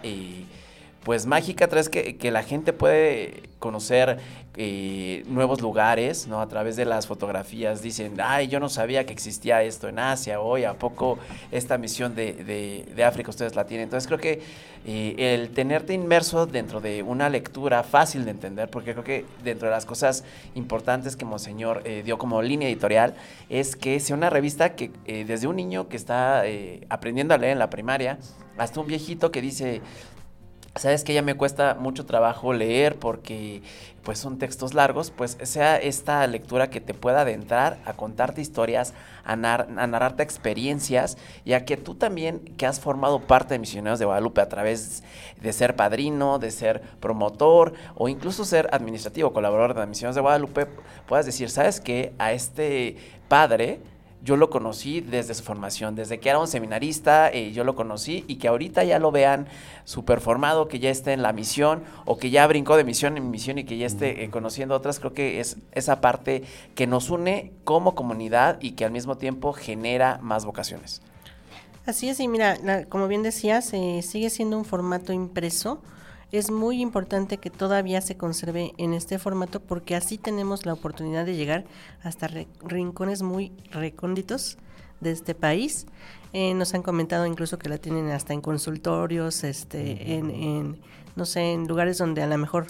S7: pues mágica, tres que, que la gente puede conocer eh, nuevos lugares, ¿no? A través de las fotografías dicen, ay, yo no sabía que existía esto en Asia, hoy a poco esta misión de, de- de África ustedes la tienen. Entonces creo que eh, el tenerte inmerso dentro de una lectura fácil de entender, porque creo que dentro de las cosas importantes que Monseñor eh, dio como línea editorial, es que sea una revista que desde un niño que está aprendiendo a leer en la primaria, hasta un viejito que dice, sabes que ya me cuesta mucho trabajo leer porque pues son textos largos, pues sea esta lectura que te pueda adentrar a contarte historias, a, a narrarte experiencias, y a que tú también, que has formado parte de Misioneros de Guadalupe a través de ser padrino, de ser promotor o incluso ser administrativo, colaborador de Misioneros de Guadalupe, puedas decir, sabes que a este padre yo lo conocí desde su formación, desde que era un seminarista, eh, yo lo conocí y que ahorita ya lo vean súper formado, que ya esté en la misión o que ya brincó de misión en misión y que ya esté eh, conociendo otras, creo que es esa parte que nos une como comunidad y que al mismo tiempo genera más vocaciones.
S11: Así es, y mira, la- como bien decías, eh, sigue siendo un formato impreso. Es muy importante que todavía se conserve en este formato porque así tenemos la oportunidad de llegar hasta rincones muy recónditos de este país. Eh, nos han comentado incluso que la tienen hasta en consultorios, este, en, en, no sé, en lugares donde a lo mejor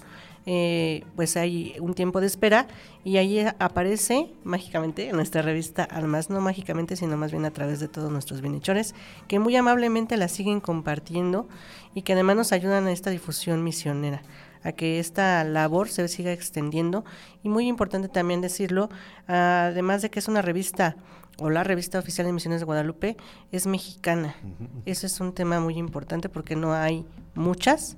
S11: eh, pues hay un tiempo de espera y ahí aparece mágicamente en nuestra revista Almas, no mágicamente, sino más bien a través de todos nuestros bienhechores, que muy amablemente la siguen compartiendo y que además nos ayudan a esta difusión misionera a que esta labor se siga extendiendo y muy importante también decirlo, además de que es una revista o la revista oficial de Misiones de Guadalupe es mexicana. Eso es un tema muy importante porque no hay muchas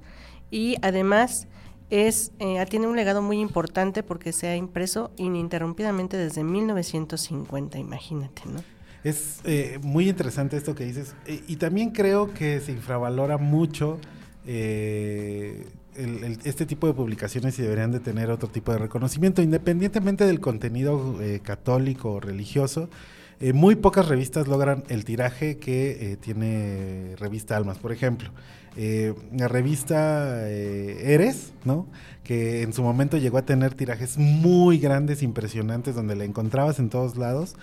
S11: y además es eh, tiene un legado muy importante porque se ha impreso ininterrumpidamente desde 1950, imagínate, ¿no?
S1: Es eh, muy interesante esto que dices. Eh, y también creo que se infravalora mucho eh, este tipo de publicaciones y deberían de tener otro tipo de reconocimiento, independientemente del contenido católico o religioso. muy pocas revistas logran el tiraje que tiene Revista Almas, por ejemplo. La revista Eres, ¿no? Que en su momento llegó a tener tirajes muy grandes, impresionantes, donde la encontrabas en todos lados.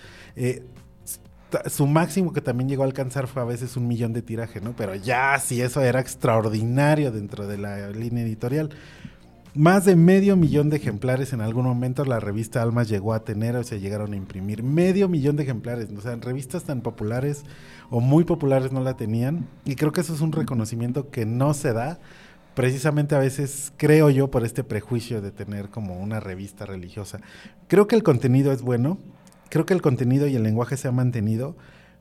S1: Su máximo que también llegó a alcanzar fue a veces un millón de tiraje, ¿no? Pero ya sí, eso era extraordinario dentro de la línea editorial. Más de medio millón de ejemplares en algún momento la revista Almas llegó a tener o se llegaron a imprimir. Medio millón de ejemplares. O sea, revistas tan populares o muy populares no la tenían. Y creo que eso es un reconocimiento que no se da. Precisamente a veces creo yo por este prejuicio de tener como una revista religiosa. Creo que el contenido es bueno. Creo que el contenido y el lenguaje se han mantenido.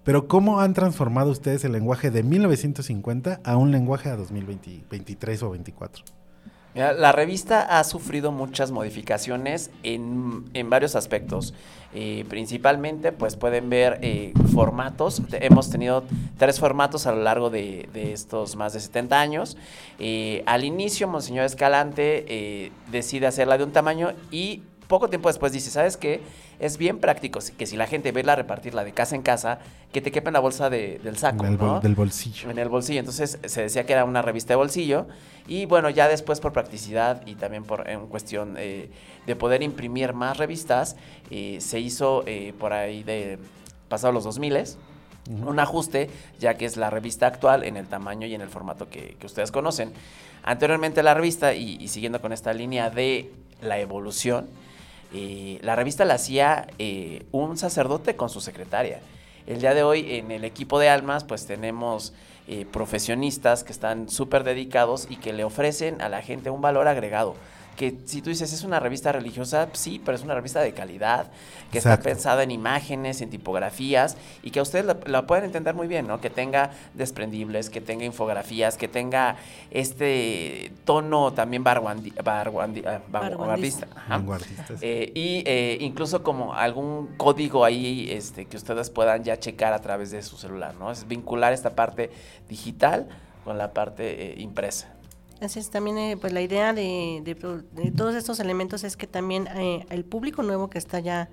S1: Pero ¿cómo han transformado ustedes el lenguaje de 1950 a un lenguaje a 2023 o 24?
S7: Mira, la revista ha sufrido muchas modificaciones en, en varios aspectos. Eh, principalmente, pues pueden ver eh, formatos. Hemos tenido tres formatos a lo largo de, estos más de 70 años. Eh, al inicio, Monseñor Escalante decide hacerla de un tamaño y poco tiempo después dice, ¿sabes qué? Es bien práctico que si la gente ve la repartirla de casa en casa, que te quepa en la bolsa de- del saco,
S1: En el del bolsillo.
S7: En el bolsillo. Entonces se decía que era una revista de bolsillo. Y bueno, ya después por practicidad y también por en cuestión eh, de poder imprimir más revistas, eh, se hizo eh, por ahí de pasados los 2000
S1: Ujú.
S7: un ajuste, ya que es la revista actual en el tamaño y en el formato que, que ustedes conocen. Anteriormente la revista, y, y siguiendo con esta línea de la evolución, eh, la revista la hacía eh, un sacerdote con su secretaria. El día de hoy en el equipo de Almas pues tenemos eh, profesionistas que están súper dedicados y que le ofrecen a la gente un valor agregado. Que si tú dices es una revista religiosa, sí, pero es una revista de calidad, que
S1: Exacto.
S7: está pensada en imágenes, en tipografías y que ustedes la, la pueden entender muy bien, ¿no? Que tenga desprendibles, que tenga infografías, que tenga este tono también ah, vanguardista.
S1: Vanguardistas.
S7: Eh, y eh, incluso como algún código ahí este, que ustedes puedan ya checar a través de su celular, ¿no? Es vincular esta parte digital con la parte eh, impresa.
S11: Así es, también eh, pues la idea de, de todos estos elementos es que también eh, el público nuevo que está ya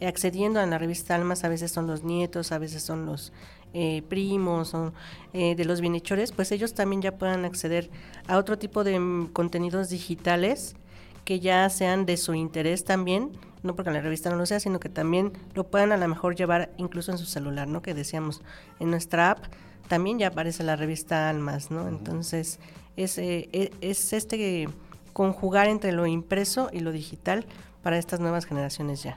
S11: eh, accediendo a la revista Almas, a veces son los nietos, a veces son los eh, primos o eh, de los bienhechores, pues ellos también ya puedan acceder a otro tipo de mm, contenidos digitales que ya sean de su interés también, no porque la revista no lo sea, sino que también lo puedan a lo mejor llevar incluso en su celular, ¿no? Que decíamos, en nuestra app también ya aparece la revista Almas, ¿no? Entonces, es, eh, e- es este conjugar entre lo impreso y lo digital para estas nuevas generaciones ya.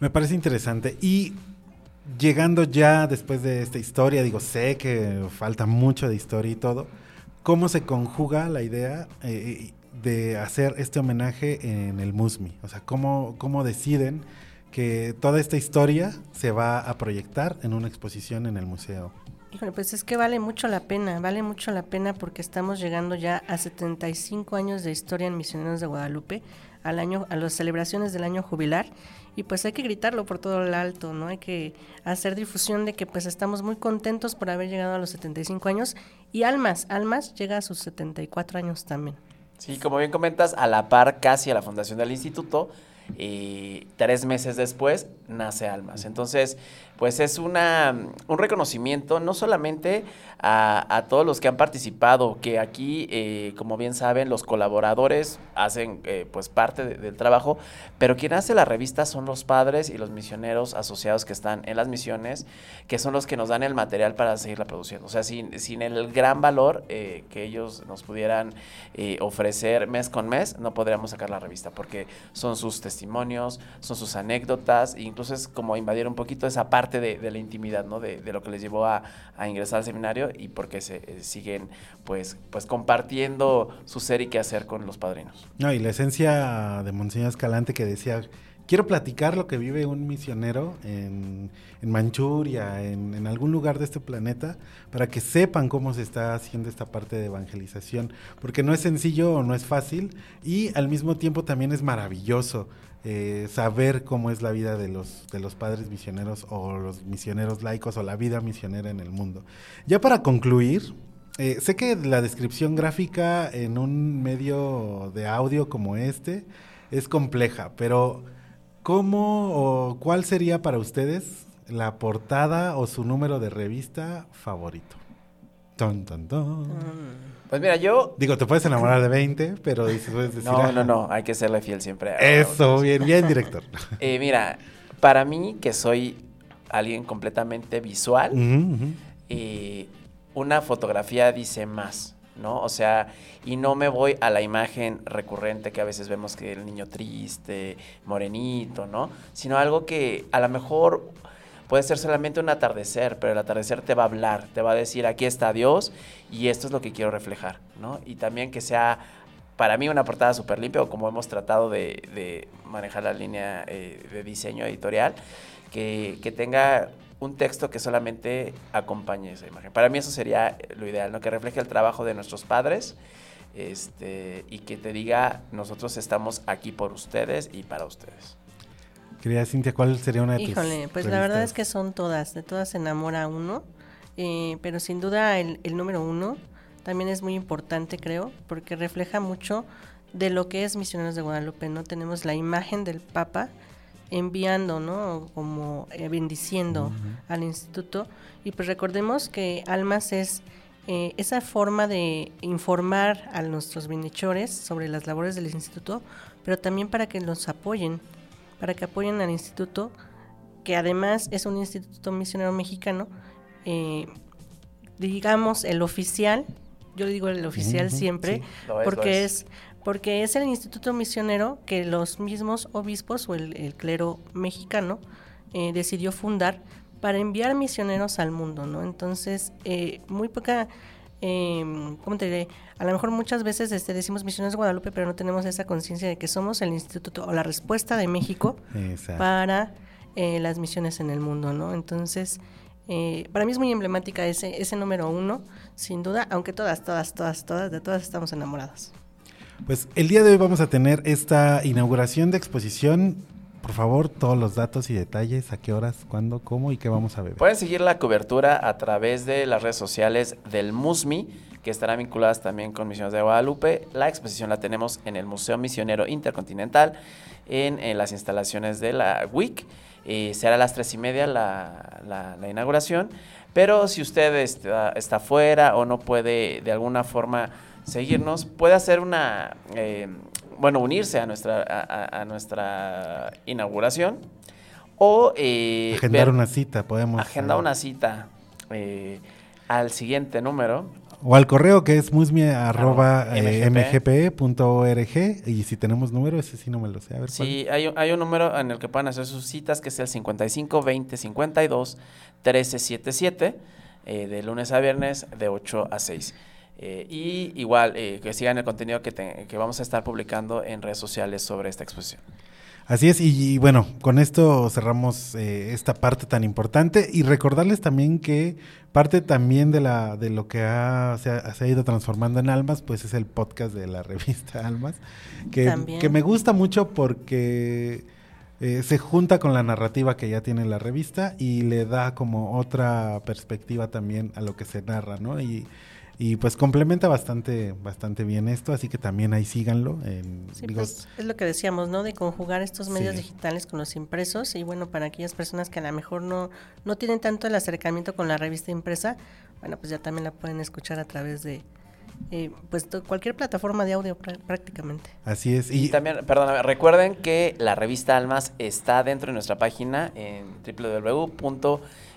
S1: Me parece interesante. Y llegando ya después de esta historia, digo, sé que falta mucho de historia y todo, ¿cómo se conjuga la idea eh, de hacer este homenaje en el Musmi? O sea, ¿cómo, ¿cómo deciden que toda esta historia se va a proyectar en una exposición en el museo?
S11: Pues es que vale mucho la pena, vale mucho la pena porque estamos llegando ya a 75 años de historia en Misioneros de Guadalupe, al año, a las celebraciones del año jubilar, y pues hay que gritarlo por todo el alto, ¿no? Hay que hacer difusión de que pues estamos muy contentos por haber llegado a los 75 años, y Almas, Almas llega a sus 74 años también.
S7: Sí, como bien comentas, a la par casi a la fundación del instituto, y tres meses después nace Almas. Entonces, pues es una, un reconocimiento no solamente a, a todos los que han participado, que aquí, eh, como bien saben, los colaboradores hacen eh, pues parte de- del trabajo, pero quien hace la revista son los padres y los misioneros asociados que están en las misiones, que son los que nos dan el material para seguirla produciendo. O sea, sin, sin el gran valor eh, que ellos nos pudieran eh, ofrecer mes con mes, no podríamos sacar la revista, porque son sus testimonios, son sus anécdotas, e incluso es como invadir un poquito esa parte de, de la intimidad, ¿no? De, lo que les llevó a, a ingresar al seminario y porque se eh, siguen, pues, pues compartiendo su ser y qué hacer con los padrinos.
S1: No, y la esencia de Monseñor Escalante que decía, quiero platicar lo que vive un misionero en, en Manchuria, en, en algún lugar de este planeta, para que sepan cómo se está haciendo esta parte de evangelización, porque no es sencillo o no es fácil, y al mismo tiempo también es maravilloso eh, saber cómo es la vida de los, de los padres misioneros o los misioneros laicos o la vida misionera en el mundo. Ya para concluir, eh, sé que la descripción gráfica en un medio de audio como este es compleja, pero ¿cómo o cuál sería para ustedes la portada o su número de revista favorito? Ton, ton, ton.
S7: Pues mira, yo...
S1: Digo, te puedes enamorar de 20, pero dices, puedes decir...
S7: No,
S1: "Ah,
S7: no, no, hay que serle fiel siempre. a-
S1: Eso, bien, bien, director.
S7: Eh, mira, para mí, que soy alguien completamente visual,
S1: ujú.
S7: eh, una fotografía dice más, ¿no? O sea, y no me voy a la imagen recurrente que a veces vemos que el niño triste, morenito, ¿no? Sino algo que a lo mejor puede ser solamente un atardecer, pero el atardecer te va a hablar, te va a decir, aquí está Dios y esto es lo que quiero reflejar, ¿no? Y también que sea para mí una portada súper limpia, o como hemos tratado de, manejar la línea eh, de diseño editorial, que, que tenga un texto que solamente acompañe esa imagen. Para mí eso sería lo ideal, ¿no? Que refleje el trabajo de nuestros padres este, y que te diga, nosotros estamos aquí por ustedes y para ustedes.
S1: Querida Cintia, ¿cuál sería una de tus
S11: Híjole, pues la verdad es que son todas, de todas se enamora uno, eh, pero sin duda el, el número uno también es muy importante, creo, porque refleja mucho de lo que es Misioneros de Guadalupe, ¿no? Tenemos la imagen del Papa enviando, ¿no? Como eh, bendiciendo al instituto. Y pues recordemos que Almas es eh, esa forma de informar a nuestros bienhechores sobre las labores del instituto, pero también para que los apoyen, para que apoyen al instituto, que además es un instituto misionero mexicano, eh, digamos el oficial, yo digo el oficial siempre,
S7: sí, lo es,
S11: porque es. Porque es el instituto misionero que los mismos obispos o el, el clero mexicano eh, decidió fundar para enviar misioneros al mundo, ¿no? Entonces, eh, muy poca, eh, ¿cómo te diré? A lo mejor muchas veces este, decimos misioneros de Guadalupe, pero no tenemos esa conciencia de que somos el instituto o la respuesta de México
S1: Exacto.
S11: para eh, las misiones en el mundo, ¿no? Entonces, eh, para mí es muy emblemática ese, ese número uno, sin duda, aunque todas, todas, todas, todas, de todas estamos enamoradas.
S1: Pues el día de hoy vamos a tener esta inauguración de exposición. Por favor, todos los datos y detalles, a qué horas, cuándo, cómo y qué vamos a ver.
S7: Pueden seguir la cobertura a través de las redes sociales del MUSMI, que estarán vinculadas también con Misiones de Guadalupe. La exposición la tenemos en el Museo Misionero Intercontinental, en, las instalaciones de la WIC. Eh, será a las tres y media la, la- la inauguración. Pero si usted está, está fuera o no puede de alguna forma seguirnos, puede hacer una, eh, bueno, unirse a nuestra, a, nuestra inauguración o eh,
S1: Agendar
S7: ver-
S1: una cita, podemos.
S7: agendar una cita eh, al siguiente número.
S1: O al correo que es Arroba eh. Y si tenemos número, ese sí no me lo sé. A ver, ¿cuál?
S7: Sí, hay, hay un número en el que pueden hacer sus citas que es el 55 20 52 13 77 eh, de lunes a viernes de 8 a 6. Eh, y igual eh, que sigan el contenido que, te- que vamos a estar publicando en redes sociales sobre esta exposición.
S1: Así es, y, y bueno, con esto cerramos eh, esta parte tan importante y recordarles también que parte también de la de lo que ha, se, ha, se ha ido transformando en Almas, pues es el podcast de la revista Almas, que,
S11: También.
S1: que me gusta mucho porque eh, se junta con la narrativa que ya tiene la revista y le da como otra perspectiva también a lo que se narra, ¿no? Y, y pues complementa bastante, bastante bien esto, así que también ahí síganlo. En,
S11: Sí,
S1: digo,
S11: pues es lo que decíamos, ¿no? De conjugar estos medios
S1: Sí.
S11: digitales con los impresos y bueno, para aquellas personas que a lo mejor no, no tienen tanto el acercamiento con la revista impresa, bueno, pues ya también la pueden escuchar a través de eh, pues cualquier plataforma de audio prá- prácticamente.
S1: así es.
S7: Y, también, perdóname, recuerden que la revista Almas está dentro de nuestra página en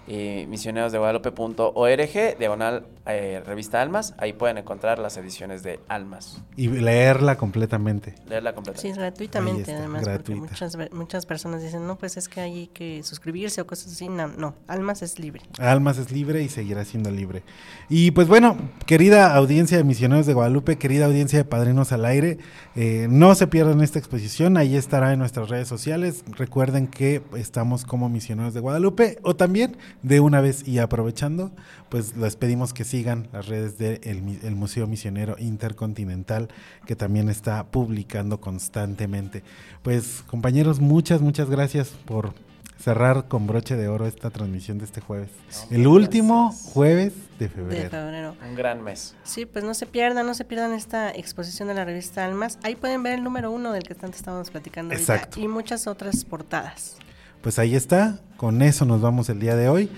S7: www.misionerosdeguadalupe.org, diagonal eh, revista Almas. Ahí pueden encontrar las ediciones de Almas.
S1: y leerla completamente.
S7: Leerla completa.
S11: Sí, gratuitamente
S1: está,
S11: además,
S1: gratuita.
S11: porque muchas, muchas personas dicen, no, pues es que hay que suscribirse o cosas así. No, no, Almas es libre.
S1: Almas es libre y seguirá siendo libre. Y pues bueno, querida audiencia de Misioneros de Guadalupe, querida audiencia de Padrinos al Aire, eh, no se pierdan esta exposición, ahí estará en nuestras redes sociales. Recuerden que estamos como Misioneros de Guadalupe o también de una vez y aprovechando, pues les pedimos que sigan las redes del Museo Misionero Intercontinental que también está publicando constantemente. Pues compañeros, muchas, muchas gracias por cerrar con broche de oro esta transmisión de este jueves. El último jueves de
S11: De
S1: febrero.
S11: febrero.
S7: Un gran mes.
S11: Sí, pues no se pierdan, no se pierdan esta exposición de la revista Almas. Ahí pueden ver el número uno del que tanto estábamos platicando ahorita, y muchas otras portadas.
S1: Pues ahí está, con eso nos vamos el día de hoy.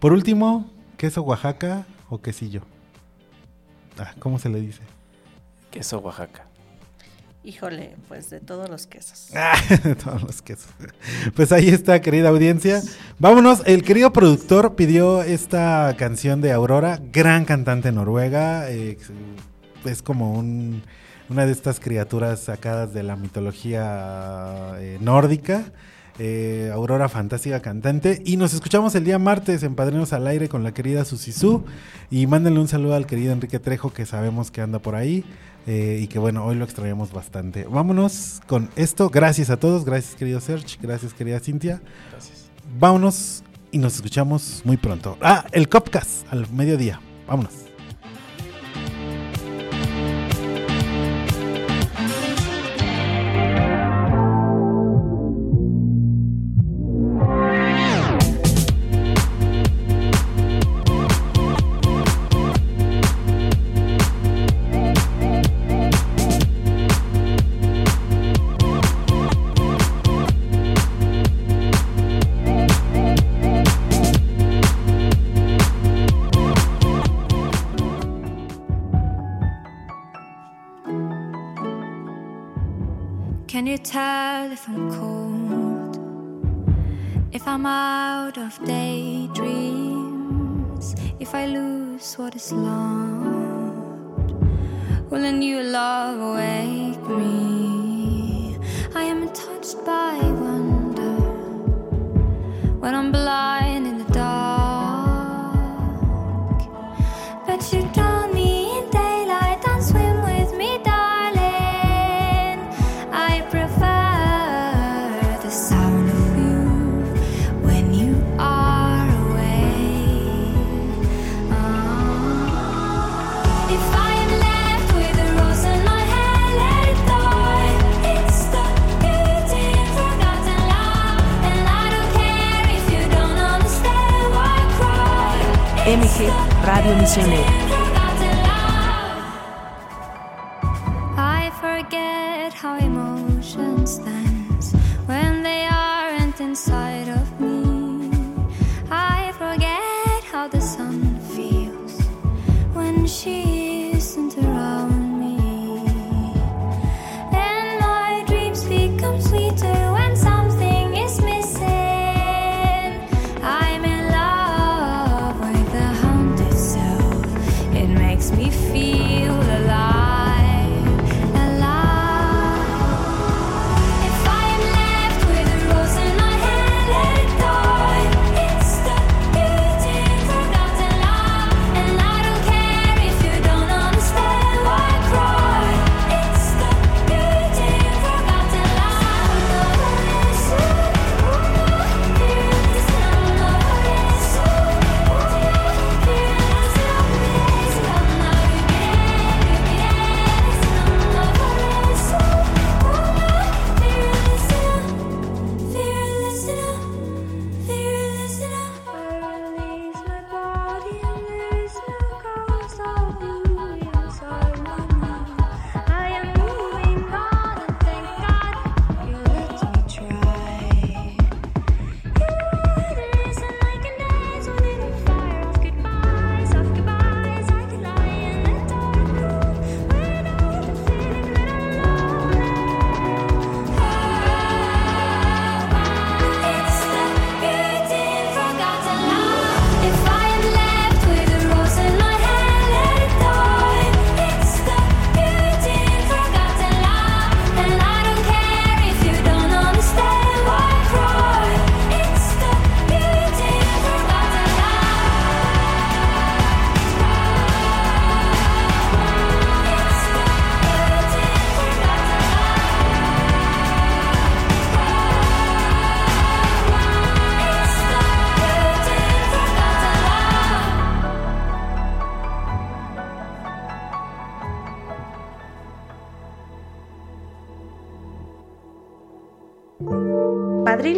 S1: Por último, queso Oaxaca o quesillo. Ah, ¿cómo se le dice?
S7: Queso Oaxaca.
S11: Híjole, pues de todos los quesos.
S1: Ah, Todos los quesos. Pues ahí está, querida audiencia. Vámonos. El querido productor pidió esta canción de Aurora, gran cantante noruega. eh, es como un- una de estas criaturas sacadas de la mitología eh, nórdica. Eh, Aurora, fantástica cantante. Y nos escuchamos el día martes en Padrinos al Aire con la querida Susisú. Y mándenle un saludo al querido Enrique Trejo, que sabemos que anda por ahí. eh, y que bueno, hoy lo extrañamos bastante. Vámonos con esto. Gracias a todos. Gracias, querido Serge. Gracias, querida Cintia.
S7: Gracias.
S1: Vámonos y nos escuchamos muy pronto. Ah, el Copcast al mediodía. Vámonos.
S4: Out of daydreams? If I lose what is lost? Will a new love awake
S6: Radio Misionera.